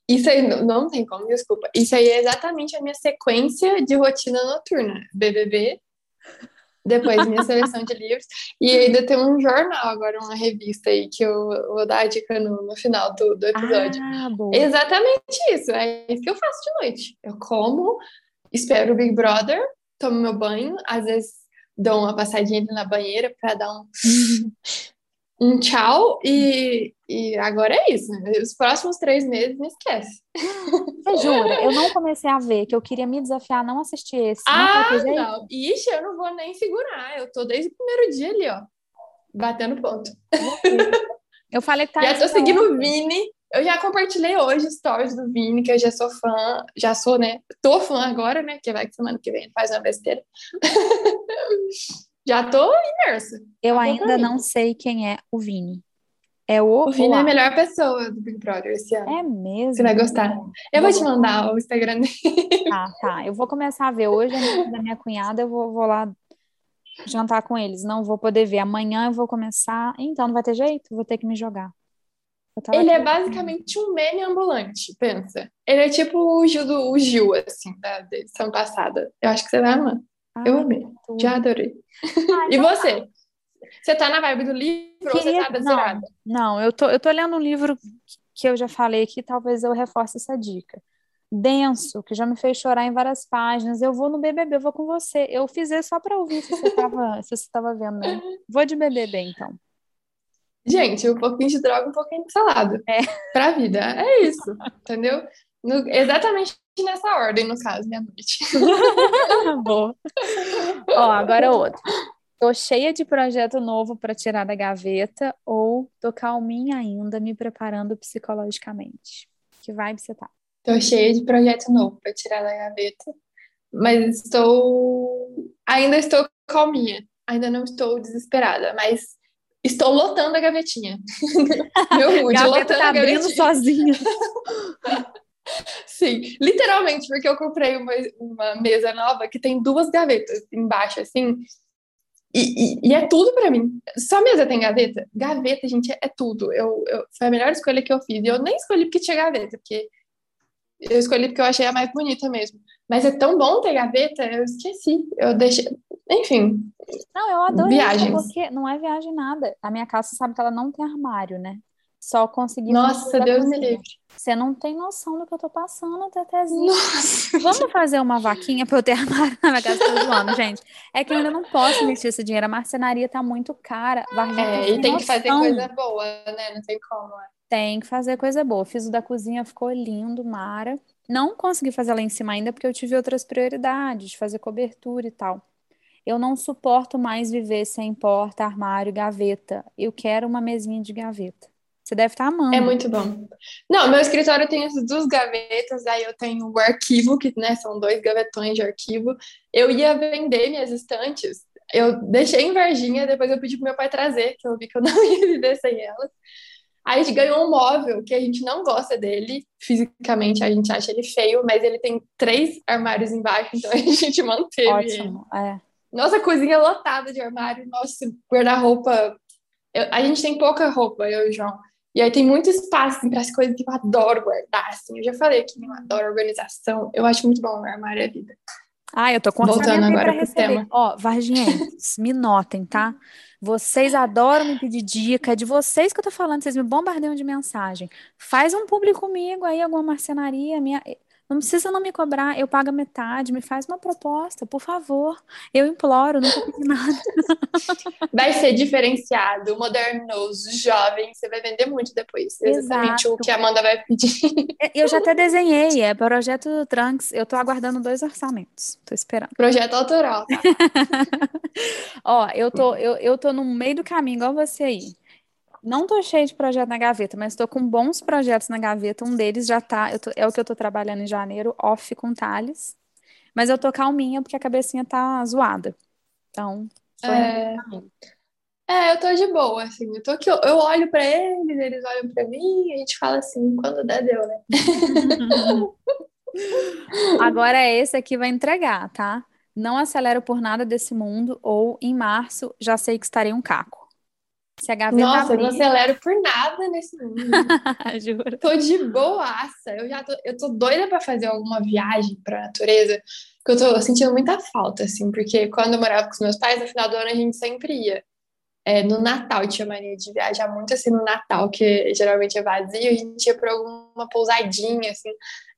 Isso aí não, não tem como, desculpa. Isso aí é exatamente a minha sequência de rotina noturna. BBB, depois minha seleção de livros, e ainda tem um jornal agora, uma revista aí, que eu vou dar a dica no, no final do, do episódio. Ah. Exatamente isso, é isso que eu faço de noite. Eu como, espero o Big Brother, tomo meu banho, às vezes dou uma passadinha ali na banheira para dar um, [LAUGHS] um tchau e, e agora é isso. Né? Os próximos três meses me esquece. Você jura? Eu não comecei a ver, que eu queria me desafiar a não assistir esse. Ah, não, não. Ixi, eu não vou nem segurar. Eu tô desde o primeiro dia ali, ó. Batendo ponto. [LAUGHS] Eu falei que tá. Já tô seguindo o Vini. Eu já compartilhei hoje stories do Vini, que eu já sou fã, já sou, né? Tô fã agora, né? Que vai que semana que vem faz uma besteira. [LAUGHS] Já tô imersa. Eu tá ainda não sei quem é o Vini. É o. O Vini é a melhor pessoa do Big Brother esse ano. É mesmo? Você vai gostar. Eu vou, vou te mandar o Instagram dele. [LAUGHS] Tá, tá. Eu vou começar a ver hoje, da minha cunhada, eu vou, vou lá jantar com eles. Não vou poder ver. Amanhã eu vou começar. Então, não vai ter jeito? Vou ter que me jogar. Ele é basicamente um meme ambulante, pensa. Ele é tipo o Gil, do, o Gil assim, da edição passada. Eu acho que você vai amar. Eu amei. Já adorei. Ah, e então tá. você? Você tá na vibe do livro Queria... ou você tá da não, não, eu tô, eu tô lendo um livro que eu já falei aqui, talvez eu reforce essa dica. Denso, que já me fez chorar em várias páginas. Eu vou no BBB, eu vou com você. Eu fiz isso só para ouvir se você tava, [LAUGHS] se você tava vendo, né? Vou de BBB, então. Gente, um pouquinho de droga, um pouquinho de salada. É. Pra vida. É isso, entendeu? No, exatamente nessa ordem, no caso, minha [LAUGHS] noite. Boa. Ó, agora outro. Tô cheia de projeto novo para tirar da gaveta ou tô calminha ainda, me preparando psicologicamente? Que vibe você tá? Tô cheia de projeto novo para tirar da gaveta, mas estou ainda estou calminha, ainda não estou desesperada, mas estou lotando a gavetinha. [LAUGHS] Meu mood, gaveta tá abrindo sozinha. [LAUGHS] Sim, literalmente, porque eu comprei uma, uma mesa nova que tem duas gavetas embaixo, assim, e, e, e, é tudo para mim. Só mesa tem gaveta? Gaveta, gente, é, é tudo. Eu, eu, foi a melhor escolha que eu fiz. E eu nem escolhi porque tinha gaveta, porque eu escolhi porque eu achei a mais bonita mesmo. Mas é tão bom ter gaveta, eu esqueci. Eu deixei. Enfim. Não, eu adoro viagens. Isso, porque não é viagem nada. A minha casa, sabe que ela não tem armário, né? Só consegui. Nossa, Deus me livre. Você não tem noção do que eu tô passando, Tetezinho. Nossa. Vamos fazer uma vaquinha pra eu ter [LAUGHS] armário na minha casa todo ano, gente. É que eu ainda não posso investir esse dinheiro. A marcenaria tá muito cara. Varginha é, e tem que fazer coisa boa, né? Não tem como. É. Tem que fazer coisa boa. Fiz o da cozinha, ficou lindo, Mara. Não consegui fazer lá em cima ainda porque eu tive outras prioridades, de fazer cobertura e tal. Eu não suporto mais viver sem porta, armário, gaveta. Eu quero uma mesinha de gaveta. Você deve estar tá amando. É muito bom. Não, meu escritório tem essas duas gavetas, aí eu tenho o arquivo, que né, são dois gavetões de arquivo. Eu ia vender minhas estantes, eu deixei em Varginha, depois eu pedi pro meu pai trazer, que eu vi que eu [LAUGHS] não ia viver sem elas. Aí a gente ganhou um móvel que a gente não gosta dele, fisicamente a gente acha ele feio, mas ele tem três armários embaixo, então [LAUGHS] a gente manteve. Ótimo, é. Nossa cozinha lotada de armário, nosso guarda-roupa. A gente tem pouca roupa, eu e o João. E aí tem muito espaço assim, para as coisas que eu adoro guardar. Assim. Eu já falei que eu adoro organização. Eu acho muito bom armário é vida. Ah, eu tô com Voltando agora para. Tema. Ó, Varginhenses, [LAUGHS] me notem, tá? Vocês adoram me pedir dica, é de vocês que eu tô falando, vocês me bombardeiam de mensagem. Faz um público comigo aí, alguma marcenaria, minha... Não precisa não me cobrar, eu pago metade, me faz uma proposta, por favor. Eu imploro, nunca pedi nada. [LAUGHS] Vai ser diferenciado, modernoso, jovem, você vai vender muito depois. Exatamente Exato. o que a Amanda vai pedir. É, eu já até desenhei, é projeto Trunks. Eu tô aguardando dois orçamentos. Tô esperando. Projeto autoral. Tá? [LAUGHS] Ó, eu tô, eu, eu tô no meio do caminho, igual você aí. Não tô cheio de projeto na gaveta, mas tô com bons projetos na gaveta. Um deles já tá, tô, é o que eu tô trabalhando em janeiro, off com Thales. Mas eu tô calminha porque a cabecinha tá zoada. Então, é... é, eu tô de boa, assim. Eu tô aqui, eu olho pra eles, eles olham pra mim, a gente fala assim, quando der, deu, né? [LAUGHS] Agora esse aqui vai entregar, tá? Não acelero por nada desse mundo, ou em março já sei que estarei um caco. Se a gaveta Nossa, abrir... eu não acelero por nada nesse mundo. [LAUGHS] Juro. Tô de boaça. Eu já tô, eu tô doida para fazer alguma viagem pra natureza, que eu tô sentindo muita falta, assim, porque quando eu morava com os meus pais, no final do ano a gente sempre ia. É, no Natal tinha mania de viajar muito assim no Natal, que geralmente é vazio, a gente ia pra alguma pousadinha, assim.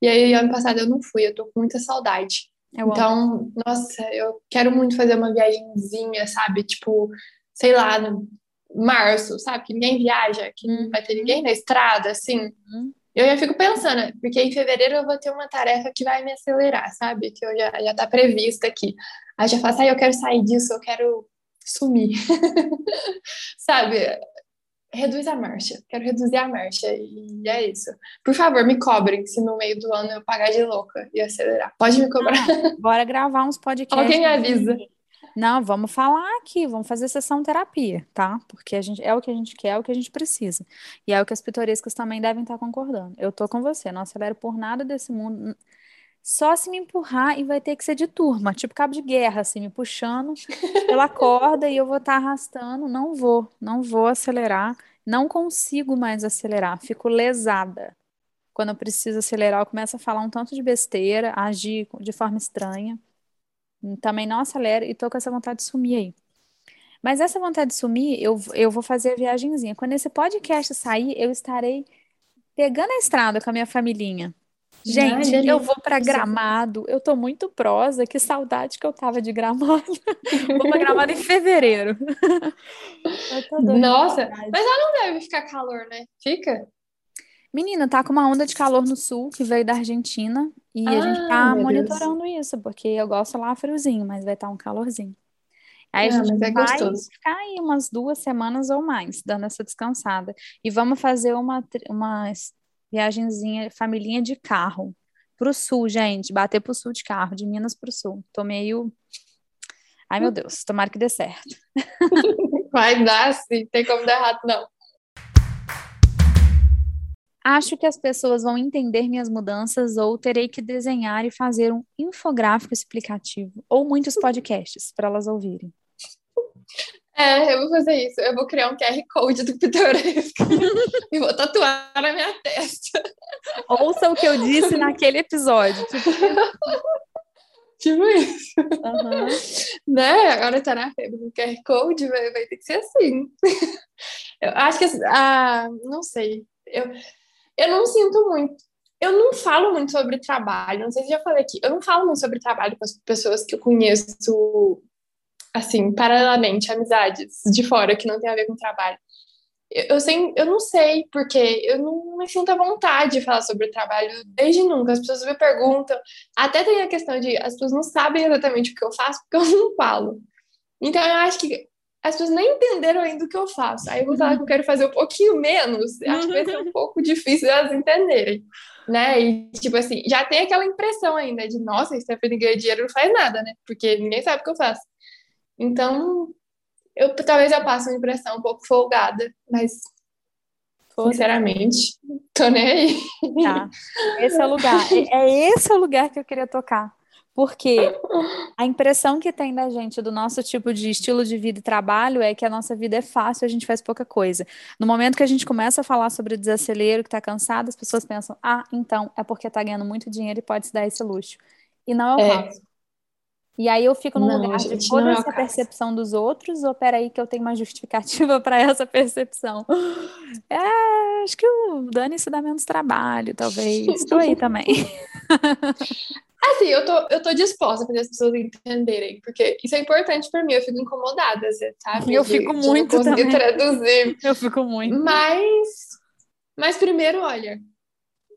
E aí, ano passado eu não fui, eu tô com muita saudade. Eu então, amo. nossa, eu quero muito fazer uma viagemzinha, sabe? Tipo, sei lá, no março, sabe? Que ninguém viaja, que não vai ter ninguém na estrada, assim. Uhum. Eu já fico pensando, porque em fevereiro eu vou ter uma tarefa que vai me acelerar, sabe? Que eu já, já tá prevista aqui. Aí já faço, ah, eu quero sair disso, eu quero sumir. [LAUGHS] sabe? Reduz a marcha. Quero reduzir a marcha. E é isso. Por favor, me cobrem se no meio do ano eu pagar de louca e acelerar. Pode me cobrar. Ah, bora gravar uns podcasts. [LAUGHS] Alguém me avisa. Não, vamos falar aqui, vamos fazer sessão terapia, tá? Porque a gente é o que a gente quer, é o que a gente precisa. E é o que as pitorescas também devem estar concordando. Eu tô com você, não acelero por nada desse mundo. Só se me empurrar e vai ter que ser de turma, tipo cabo de guerra, assim, me puxando pela [LAUGHS] corda e eu vou estar tá arrastando. Não vou, não vou acelerar, não consigo mais acelerar, fico lesada. Quando eu preciso acelerar, eu começo a falar um tanto de besteira, agir de forma estranha. Também não acelero e tô com essa vontade de sumir aí. Mas essa vontade de sumir, eu, eu vou fazer a viagemzinha. Quando esse podcast sair, eu estarei pegando a estrada com a minha familhinha. Gente, Ai, eu vou para Gramado. Eu tô muito prosa, que saudade que eu tava de Gramado. [LAUGHS] vou para Gramado em fevereiro. [LAUGHS] Nossa, mas lá não deve ficar calor, né? Fica? Menina, tá com uma onda de calor no sul que veio da Argentina e a gente tá monitorando Deus. isso, porque eu gosto lá friozinho, mas vai estar tá um calorzinho. Aí a ah, gente é vai gostoso. ficar aí umas duas semanas ou mais, dando essa descansada. E vamos fazer uma, uma viagemzinha, família de carro pro sul, gente. Bater pro sul de carro, de Minas pro sul. Tô meio. Ai, meu [LAUGHS] Deus, tomara que dê certo. Vai dar, sim, tem como dar errado, não. Acho que as pessoas vão entender minhas mudanças ou terei que desenhar e fazer um infográfico explicativo ou muitos podcasts para elas ouvirem. É, eu vou fazer isso. Eu vou criar um QR Code do Pitoresco [LAUGHS] e vou tatuar na minha testa. Ouça o que eu disse naquele episódio. Tipo, tipo isso. Uhum. Né? Agora tá na febre do QR Code, vai, vai ter que ser assim. Eu acho que, ah, não sei. Eu, eu não sinto muito. Eu não falo muito sobre trabalho, não sei se já falei aqui. Eu não falo muito sobre trabalho com as pessoas que eu conheço, assim, paralelamente, amizades de fora que não tem a ver com trabalho. Eu, eu, sem, eu não sei, porque eu não me sinto à vontade de falar sobre o trabalho desde nunca. As pessoas me perguntam. Até tem a questão de as pessoas não sabem exatamente o que eu faço, porque eu não falo. Então, eu acho que as pessoas nem entenderam ainda o que eu faço. Aí eu vou falar que eu quero fazer um pouquinho menos, acho que vai ser um pouco difícil elas entenderem, né? E, tipo assim, já tem aquela impressão ainda de, nossa, Stephanie ganha dinheiro não faz nada, né? Porque ninguém sabe o que eu faço. Então, eu talvez eu passe uma impressão um pouco folgada, mas, sinceramente, tô nem aí. Tá. Esse é o lugar. É, é esse o lugar que eu queria tocar. Porque a impressão que tem da gente do nosso tipo de estilo de vida e trabalho é que a nossa vida é fácil, a gente faz pouca coisa. No momento que a gente começa a falar sobre desacelero, que está cansado, as pessoas pensam: ah, então é porque está ganhando muito dinheiro e pode se dar esse luxo. E não é o é. caso. E aí eu fico no não, lugar de toda é essa percepção dos outros, ou peraí que eu tenho uma justificativa [LAUGHS] para essa percepção? É, acho que o Dani se dá menos trabalho, talvez. Estou aí também. [LAUGHS] Assim, eu tô, eu tô disposta a fazer as pessoas entenderem, porque isso é importante para mim, eu fico incomodada, sabe? Eu fico de, muito de também. traduzir. [LAUGHS] Eu fico muito. Mas, mas primeiro, olha,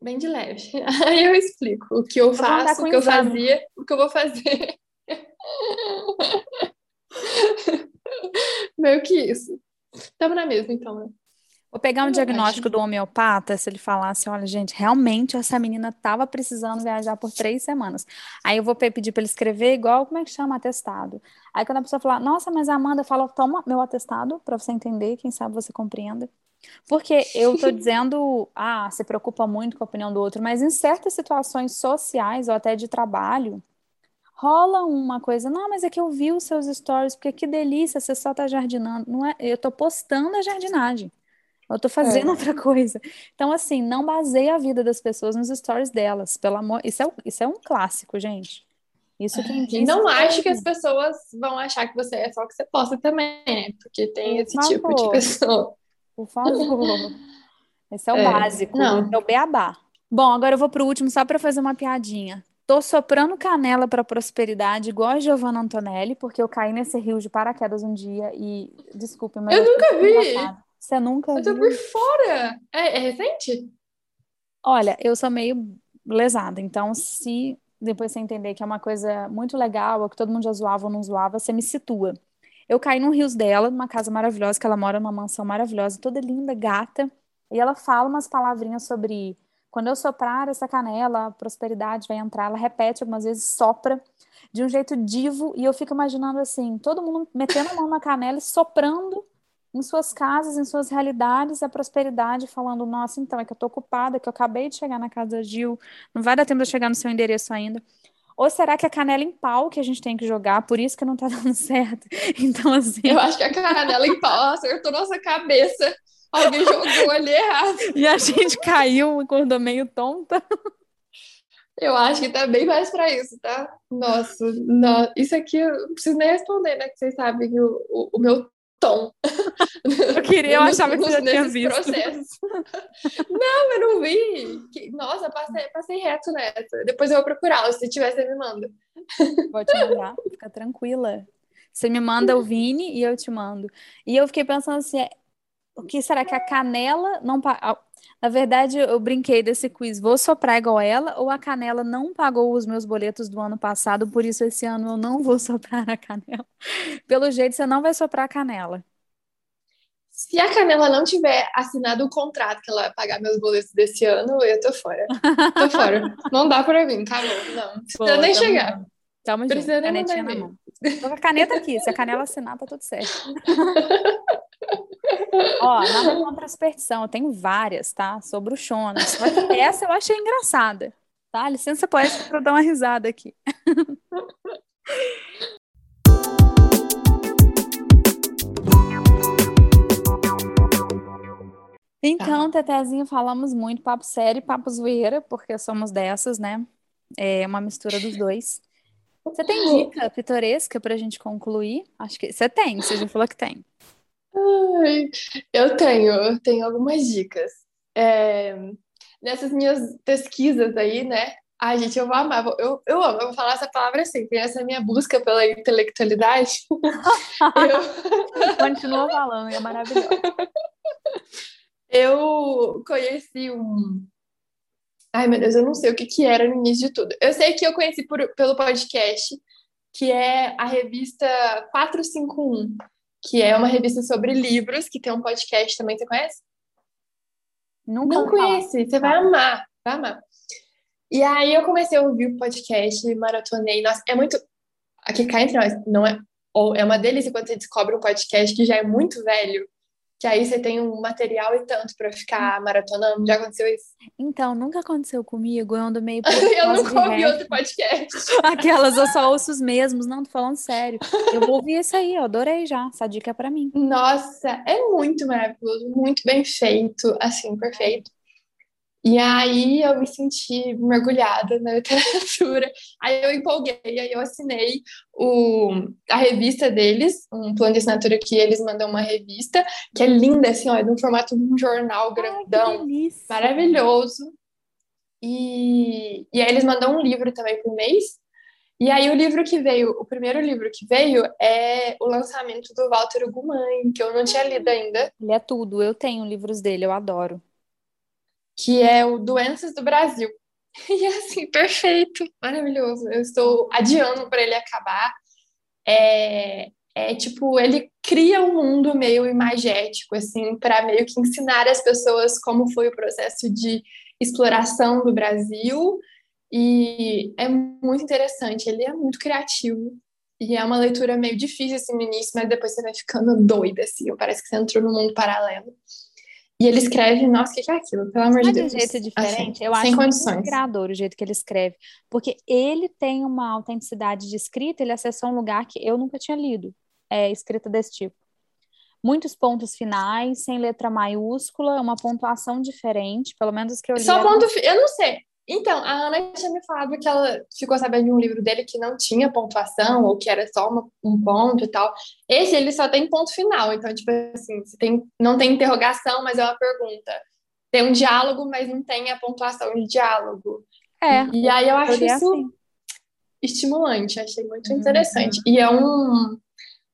bem de leve. [LAUGHS] Aí eu explico o que eu, eu faço, o que eu fazia, o que eu vou fazer. [LAUGHS] Meio que isso. Tamo na mesma, então, né? Vou pegar um Eu diagnóstico do homeopata, se ele falasse, olha, gente, realmente essa menina estava precisando viajar por três semanas. Aí eu vou pe- pedir para ele escrever igual, como é que chama, atestado. Aí quando a pessoa falar, nossa, mas a Amanda fala, toma meu atestado para você entender, quem sabe você compreenda. Porque eu tô [LAUGHS] dizendo, ah, se preocupa muito com a opinião do outro, mas em certas situações sociais ou até de trabalho, rola uma coisa, não, mas é que eu vi os seus stories, porque que delícia, você só tá jardinando. Não é, eu tô postando a jardinagem. Eu tô fazendo É. [LAUGHS] outra coisa. Então, assim, não baseie a vida das pessoas nos stories delas, pelo amor. Isso é, isso é um clássico, gente. Isso quem E disse não foi- acho que as pessoas vão achar que você é só o que você posta também, né? Porque tem esse tipo de pessoa. Por favor. Esse é o É, básico, não. é o beabá. Bom, agora eu vou pro último só para fazer uma piadinha. Tô soprando canela para prosperidade, igual a Giovanna Antonelli, porque eu caí nesse rio de paraquedas um dia e, desculpe, mas Eu achei nunca vi. engraçado. Você nunca Eu tô viu? por fora. É, é recente? Olha, eu sou meio lesada, então se depois você entender que é uma coisa muito legal, ou que todo mundo já zoava ou não zoava, você me situa. Eu caí num rios dela, numa casa maravilhosa, que ela mora numa mansão maravilhosa, toda linda, gata, e ela fala umas palavrinhas sobre quando eu soprar essa canela, a prosperidade vai entrar. Ela repete algumas vezes, sopra de um jeito divo, e eu fico imaginando assim, todo mundo metendo a mão na canela e soprando em suas casas, em suas realidades, a prosperidade, falando, nossa, então, é que eu tô ocupada, que eu acabei de chegar na casa da Gil, não vai dar tempo de eu chegar no seu endereço ainda. Ou será que é canela em pau que a gente tem que jogar, por isso que não tá [LAUGHS] dando certo? Então, assim, Eu acho que a canela em pau acertou nossa cabeça. Alguém jogou ali errado. [LAUGHS] e a gente caiu, acordou meio tonta. Eu acho que tá bem mais pra isso, tá? Nossa, no- isso aqui eu não preciso nem responder, né? Que vocês sabem o, o, o meu tom. Eu queria, eu Nos- achava que você já tinha visto. processos. [LAUGHS] Não, eu não vi. Nossa, passei, passei reto nessa. Depois eu vou procurar. Se tiver, você me manda. Vou te mandar, fica tranquila. Você me manda o Vini e eu te mando. E eu fiquei pensando assim, é, o que será que a canela não Na verdade, eu brinquei desse quiz. Vou soprar igual ela ou a canela não pagou os meus boletos do ano passado, por isso esse ano eu não vou [LAUGHS] soprar a canela. Pelo jeito, você não vai soprar a canela. Se a Canela não tiver assinado o contrato que ela vai pagar meus boletos desse ano, eu tô fora. Tô fora. [LAUGHS] Não dá pra mim, acabou. Não, não precisa nem chegar. junto. Tamo junto, Precisa nem canetinha na mão. Tô com a caneta aqui, se a canela assinar, tá tudo certo. [LAUGHS] Ó, nada contra a superstição, eu tenho várias, tá? Sobre o Shona. Só que essa eu achei engraçada, tá? Licença poética pra eu dar uma risada aqui. Então, Tetezinho, falamos muito papo sério e papo zoeira, porque somos dessas, né? É uma mistura dos dois. Você tem dica pitoresca pra gente concluir? Acho que você tem, você já falou que tem. Ai, eu tenho, eu tenho algumas dicas. É, nessas minhas pesquisas aí, né? Ai, gente, eu vou amar. Eu, eu amo, eu vou falar essa palavra sempre. Essa minha busca pela intelectualidade. [LAUGHS] eu, [LAUGHS] Continua falando, é maravilhoso. eu conheci um. Ai, meu Deus, eu não sei o que que era no início de tudo. Eu sei que eu conheci por, pelo podcast, que é a revista 451, que é uma revista sobre livros, que tem um podcast também, você conhece? Nunca Não falar. conhece, você vai amar, vai amar. E aí eu comecei a ouvir o podcast, maratonei. Nossa, é muito. Aqui cá entre nós, não é. Ou é uma delícia quando você descobre um podcast que já é muito velho, que aí você tem um material e tanto pra ficar maratonando. Já aconteceu isso? Então, nunca aconteceu comigo, eu ando meio por [LAUGHS] Eu nunca ouvi resto. outro podcast. [LAUGHS] Aquelas, eu só ouço os mesmos, não, tô falando sério. Eu vou ouvir esse aí, eu adorei já, essa dica é pra mim. Nossa, é muito maravilhoso, muito bem feito, assim, perfeito. E aí eu me senti mergulhada na [LAUGHS] literatura. Aí eu empolguei, aí eu assinei o, a revista deles, um plano de assinatura que eles mandam uma revista, que é linda, assim, ó, é de um formato de um jornal Que grandão, delícia. maravilhoso. E, e aí eles mandam um livro também por mês. E aí o livro que veio, o primeiro livro que veio é o lançamento do Walter Ugumãe, que eu não tinha lido ainda, Ele é tudo, eu tenho livros dele, eu adoro. Que é o Doenças do Brasil. [LAUGHS] E assim, perfeito, maravilhoso. Eu estou adiando para ele acabar. É, é tipo, ele cria um mundo meio imagético, assim, para meio que ensinar as pessoas como foi o processo de exploração do Brasil. E é muito interessante, ele é muito criativo. E é uma leitura meio difícil assim no início, mas depois você vai ficando doida, assim, parece que você entrou num mundo paralelo. E ele escreve, nossa, o que, que é aquilo? Pelo amor de Deus. de um jeito diferente. Assim, eu sem acho condições. muito inspirador o jeito que ele escreve. Porque ele tem uma autenticidade de escrita, ele acessou um lugar que eu nunca tinha lido, é, escrita desse tipo. Muitos pontos finais, sem letra maiúscula, uma pontuação diferente, pelo menos que eu li. Só ponto. Eu não sei. Então, a Ana tinha me falado que ela ficou sabendo de um livro dele que não tinha pontuação, ou que era só uma- um ponto e tal. Esse, ele só tem ponto final. Então, tipo assim, você tem, não tem interrogação, mas é uma pergunta. Tem um diálogo, mas não tem a pontuação de diálogo. É, E aí eu acho isso assim. estimulante, achei muito Uhum. interessante. E é um,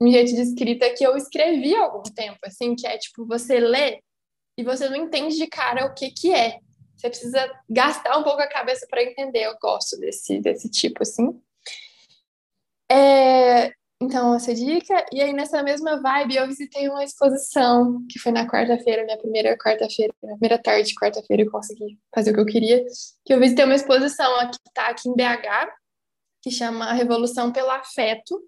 um jeito de escrita que eu escrevi há algum tempo, assim, que é tipo, você lê e você não entende de cara o que que é. Você precisa gastar um pouco a cabeça para entender. Eu gosto desse, desse tipo, assim. É, então, essa dica. E aí, nessa mesma vibe, eu visitei uma exposição, que foi na quarta-feira, minha primeira quarta-feira, minha primeira tarde de quarta-feira, eu consegui fazer o que eu queria. Que eu visitei uma exposição aqui, tá aqui em BH, que chama Revolução pelo Afeto,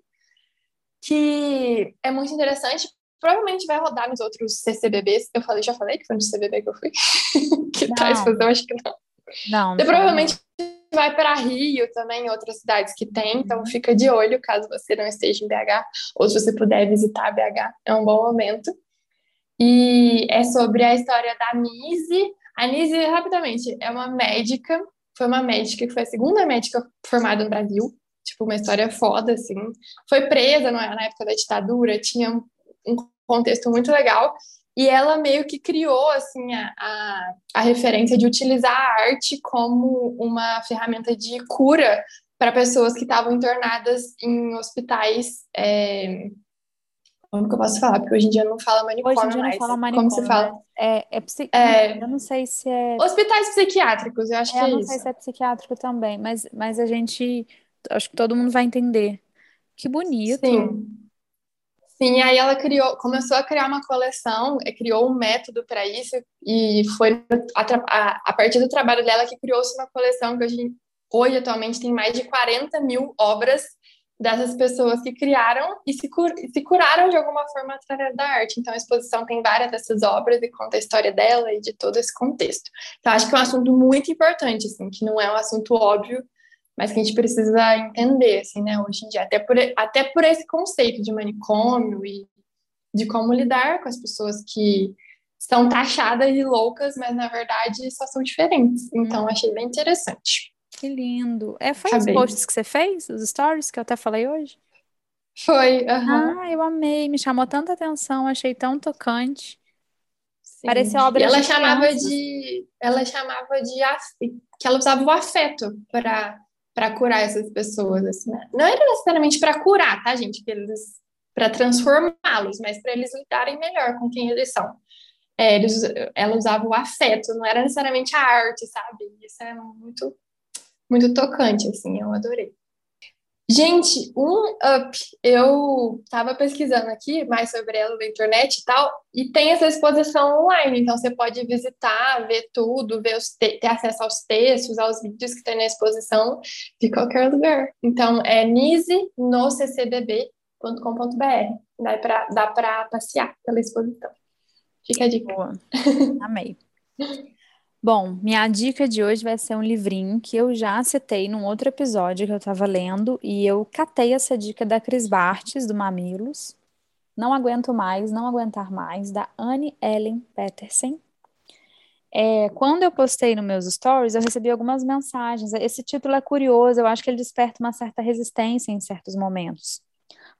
que é muito interessante. Provavelmente vai rodar nos outros CCBBs. Eu falei, já falei que foi no CCBB que eu fui? [LAUGHS] que tá Não. exposição, acho que não. Não, não provavelmente vai para Rio também, outras cidades que tem, então fica de olho caso você não esteja em BH, ou se você puder visitar BH, é um bom momento. E é sobre a história da Nise. A Nise, rapidamente, é uma médica, foi uma médica que foi a segunda médica formada no Brasil, tipo, uma história foda, assim. Foi presa na na época da ditadura, tinha um contexto muito legal, e ela meio que criou, assim, a, a, a referência de utilizar a arte como uma ferramenta de cura para pessoas que estavam internadas em hospitais. é, Como que eu posso falar? Porque hoje em dia não fala manicômio Hoje em dia não mais. fala Como manicômio, se fala? É, é, psi... É. Eu não sei se é. Hospitais psiquiátricos, eu acho É, que eu é não isso. sei se é psiquiátrico também, mas, mas a gente. Acho que todo mundo vai entender. Que bonito. Sim. Sim, aí ela criou, começou a criar uma coleção, eh, criou um método para isso, e foi a, a- a partir do trabalho dela que criou-se uma coleção que hoje, hoje atualmente tem mais de 40 mil obras dessas pessoas que criaram e se, cur- se curaram de alguma forma através da arte. Então a exposição tem várias dessas obras e conta a história dela e de todo esse contexto. Então acho que é um assunto muito importante, assim, que não é um assunto óbvio, mas que a gente precisa entender, assim, né, hoje em dia, até por, até por esse conceito de manicômio e de como lidar com as pessoas que são taxadas de loucas, mas na verdade só são diferentes. Então, achei bem interessante. Que lindo. É, foi os Acabei. posts que você fez, os stories que eu até falei hoje? Foi, aham, Ah, eu amei, me chamou tanta atenção, achei tão tocante. sim. parecia obra E ela de chamava crianças. de, ela chamava de que ela usava o afeto para para curar essas pessoas, assim? Não era necessariamente para curar, tá, gente? Para transformá-los, mas para eles lidarem melhor com quem eles são. É, eles, ela usava o afeto, não era necessariamente a arte, sabe? Isso é muito, muito tocante, assim, eu adorei. Gente, um up, eu tava pesquisando aqui mais sobre ela na internet e tal, e tem essa exposição online, então você pode visitar, ver tudo, ver os te- ter acesso aos textos, aos vídeos que tem na exposição de qualquer lugar. Então, é nisenocccbb.com.br. Dá pra, dá pra passear pela exposição. Fica a dica. Boa. [LAUGHS] Amei. Bom, minha dica de hoje vai ser um livrinho que eu já citei num outro episódio que eu estava lendo e eu catei essa dica da Cris Bartes, do Mamilos. Não aguento mais, não aguentar mais, da Anne Ellen Petersen. É, quando eu postei nos meus stories, eu recebi algumas mensagens. Esse título é curioso, eu acho que ele desperta uma certa resistência em certos momentos.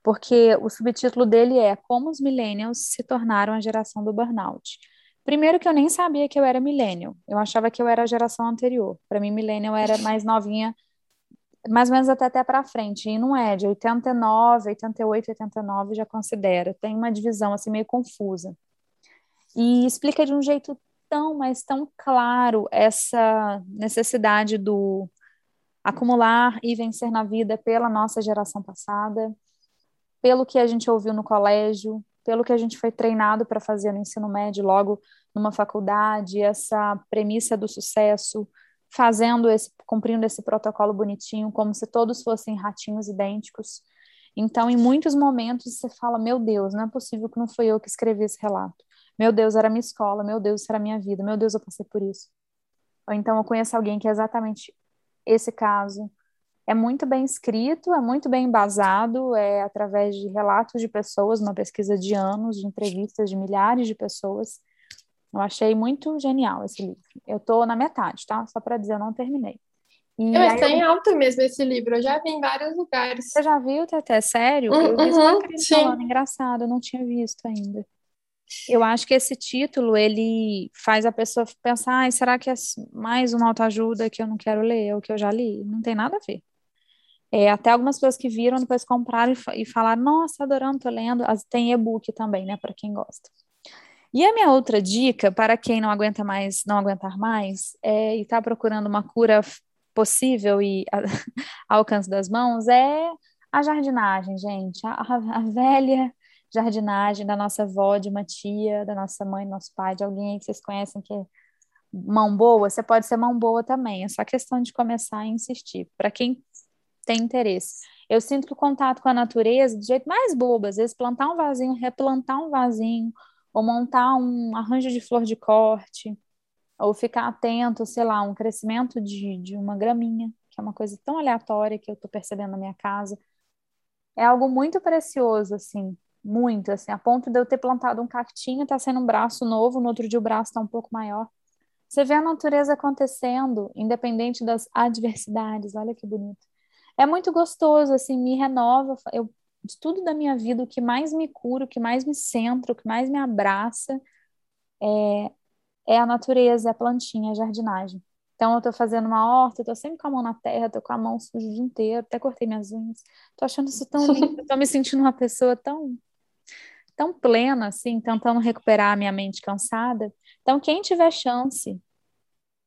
Porque o subtítulo dele é Como os Millennials se tornaram a geração do burnout. Primeiro que eu nem sabia que eu era millennial. Eu achava que eu era a geração anterior. Para mim, millennial era mais novinha, mais ou menos até até para frente. E não é, de 89, 88, 89 já considero. Tem uma divisão assim meio confusa. E explica de um jeito tão, mas tão claro essa necessidade do acumular e vencer na vida pela nossa geração passada. pelo que a gente ouviu no colégio, pelo que a gente foi treinado para fazer no ensino médio, logo numa faculdade, essa premissa do sucesso, fazendo esse, cumprindo esse protocolo bonitinho, como se todos fossem ratinhos idênticos. Então, em muitos momentos, você fala: Meu Deus, não é possível que não foi eu que escrevi esse relato. Meu Deus, era minha escola. Meu Deus, era minha vida. Meu Deus, eu passei por isso. Ou então, eu conheço alguém que é exatamente esse caso. É muito bem escrito, é muito bem embasado, é através de relatos de pessoas, uma pesquisa de anos, de entrevistas de milhares de pessoas. Eu achei muito genial esse livro. Eu estou na metade, tá? Só para dizer, eu não terminei. E eu estou em alta mesmo esse livro, eu já vi em vários lugares. Você já viu, Tete? Sério? Uhum, eu vi crítica falando, engraçado, eu não tinha visto ainda. Eu acho que esse título, ele faz a pessoa pensar, ah, será que é mais uma autoajuda que eu não quero ler, ou que eu já li? Não tem nada a ver. É, até algumas pessoas que viram, depois compraram e, e falaram, nossa, adorando, tô lendo. Tem e-book também, né, para quem gosta. E a minha outra dica, para quem não aguenta mais, não aguentar mais, é, e está procurando uma cura possível e a, [LAUGHS] ao alcance das mãos é a jardinagem, gente. A, a, velha jardinagem da nossa avó, de uma tia, da nossa mãe, do nosso pai, de alguém que vocês conhecem que é mão boa, você pode ser mão boa também. É só questão de começar a insistir. Para quem tem interesse. Eu sinto que o contato com a natureza, do jeito mais bobo, às vezes plantar um vasinho, replantar um vasinho, ou montar um arranjo de flor de corte, ou ficar atento, sei lá, um crescimento de, de uma graminha, que é uma coisa tão aleatória que eu estou percebendo na minha casa. É algo muito precioso, assim, muito, assim, a ponto de eu ter plantado um cactinho, tá sendo um braço novo, no outro dia o braço está um pouco maior. Você vê a natureza acontecendo, independente das adversidades, olha que bonito. É muito gostoso, assim, me renova. Eu, de tudo da minha vida, o que mais me cura, o que mais me centra, o que mais me abraça é, é a natureza, é a plantinha, a jardinagem. Então, eu tô fazendo uma horta, eu tô sempre com a mão na terra, tô com a mão suja o dia inteiro, até cortei minhas unhas. Tô achando isso tão lindo, tô me sentindo uma pessoa tão tão plena, assim, tentando recuperar a minha mente cansada. Então, quem tiver chance,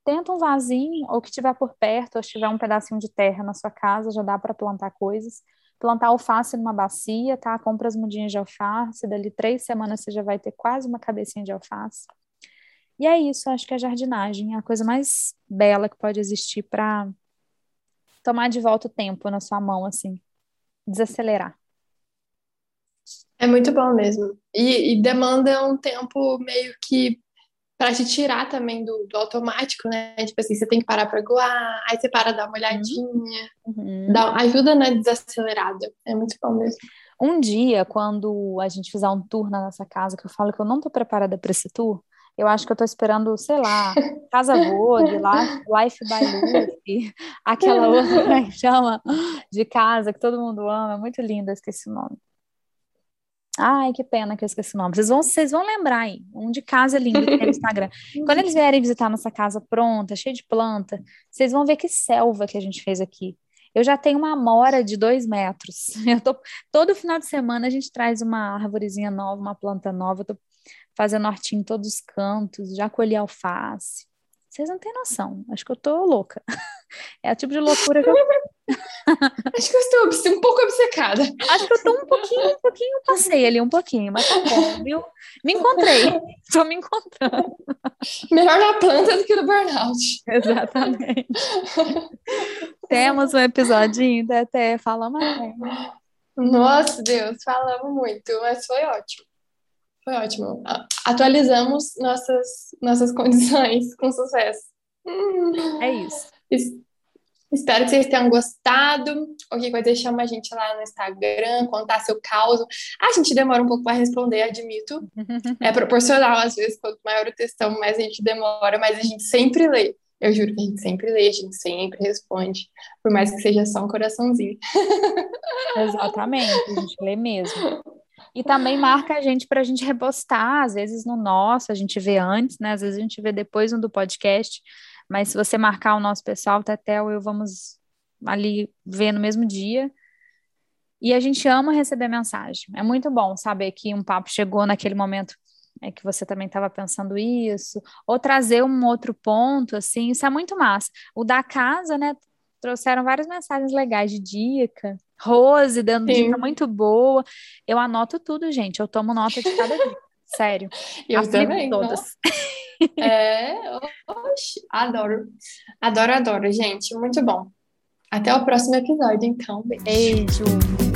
tenta um vasinho, ou que tiver por perto, ou se tiver um pedacinho de terra na sua casa, já dá para plantar coisas. Plantar alface numa bacia, tá? Compra as mudinhas de alface, dali três semanas você já vai ter quase uma cabecinha de alface. E é isso, acho que a jardinagem é a coisa mais bela que pode existir para tomar de volta o tempo na sua mão, assim, desacelerar. É muito bom mesmo. E, e demanda um tempo meio que para te tirar também do, do, automático, né? Tipo assim, você tem que parar para goar, aí você para dar uma olhadinha, uhum. dá, ajuda na desacelerada. É muito bom mesmo. Um dia, quando a gente fizer um tour na nossa casa, que eu falo que eu não tô preparada para esse tour, eu acho que eu tô esperando, sei lá, Casa Vogue, Life by Lucy, aquela outra, é que chama? De casa, que todo mundo ama, muito linda, esqueci o nome. Ai, que pena que eu esqueci o nome. Vocês vão, vocês vão lembrar aí. Um de casa lindo que tem no Instagram. [LAUGHS] Quando eles vierem visitar nossa casa pronta, cheia de planta, vocês vão ver que selva que a gente fez aqui. Eu já tenho uma amora de dois metros. [LAUGHS] Eu tô, todo final de semana a gente traz uma árvorezinha nova, uma planta nova. Eu tô fazendo hortinho em todos os cantos, já colhi alface. Vocês não têm noção. Acho que eu tô louca. [LAUGHS] É o tipo de loucura que eu. Acho que eu estou um pouco obcecada. Acho que eu estou um pouquinho, um pouquinho, passei ali um pouquinho, mas tá bom, viu? Me encontrei. Estou me encontrando. Melhor na planta do que no burnout. Exatamente. Temos um episódio da até fala mais. Nossa, Deus, falamos muito, mas foi ótimo. Foi ótimo. Atualizamos nossas, nossas condições com sucesso. É isso. Espero que vocês tenham gostado. Qualquer coisa, chama a gente lá no Instagram, contar seu caos. A gente demora um pouco para responder, admito. É proporcional, às vezes, quanto maior o textão, mais a gente demora, mas a gente sempre lê. Eu juro que a gente sempre lê, a gente sempre responde, por mais que seja só um coraçãozinho. [LAUGHS] Exatamente, a gente lê mesmo. E também marca a gente para a gente repostar, às vezes no nosso, a gente vê antes, né? Às vezes a gente vê depois no do podcast. Mas se você marcar o nosso pessoal, Tetel, eu vamos ali ver no mesmo dia. E a gente ama receber mensagem. É muito bom saber que um papo chegou naquele momento é que você também estava pensando isso, ou trazer um outro ponto, assim, isso é muito massa. O da casa, né, trouxeram várias mensagens legais de dica. Rose dando Sim. dica muito boa. Eu anoto tudo, gente. Eu tomo nota de cada dica. [LAUGHS] Sério. Eu Aplico também, todas. É, oxe, adoro. Adoro, adoro, gente. Muito bom. Até o próximo episódio, então. Beijo. Beijo.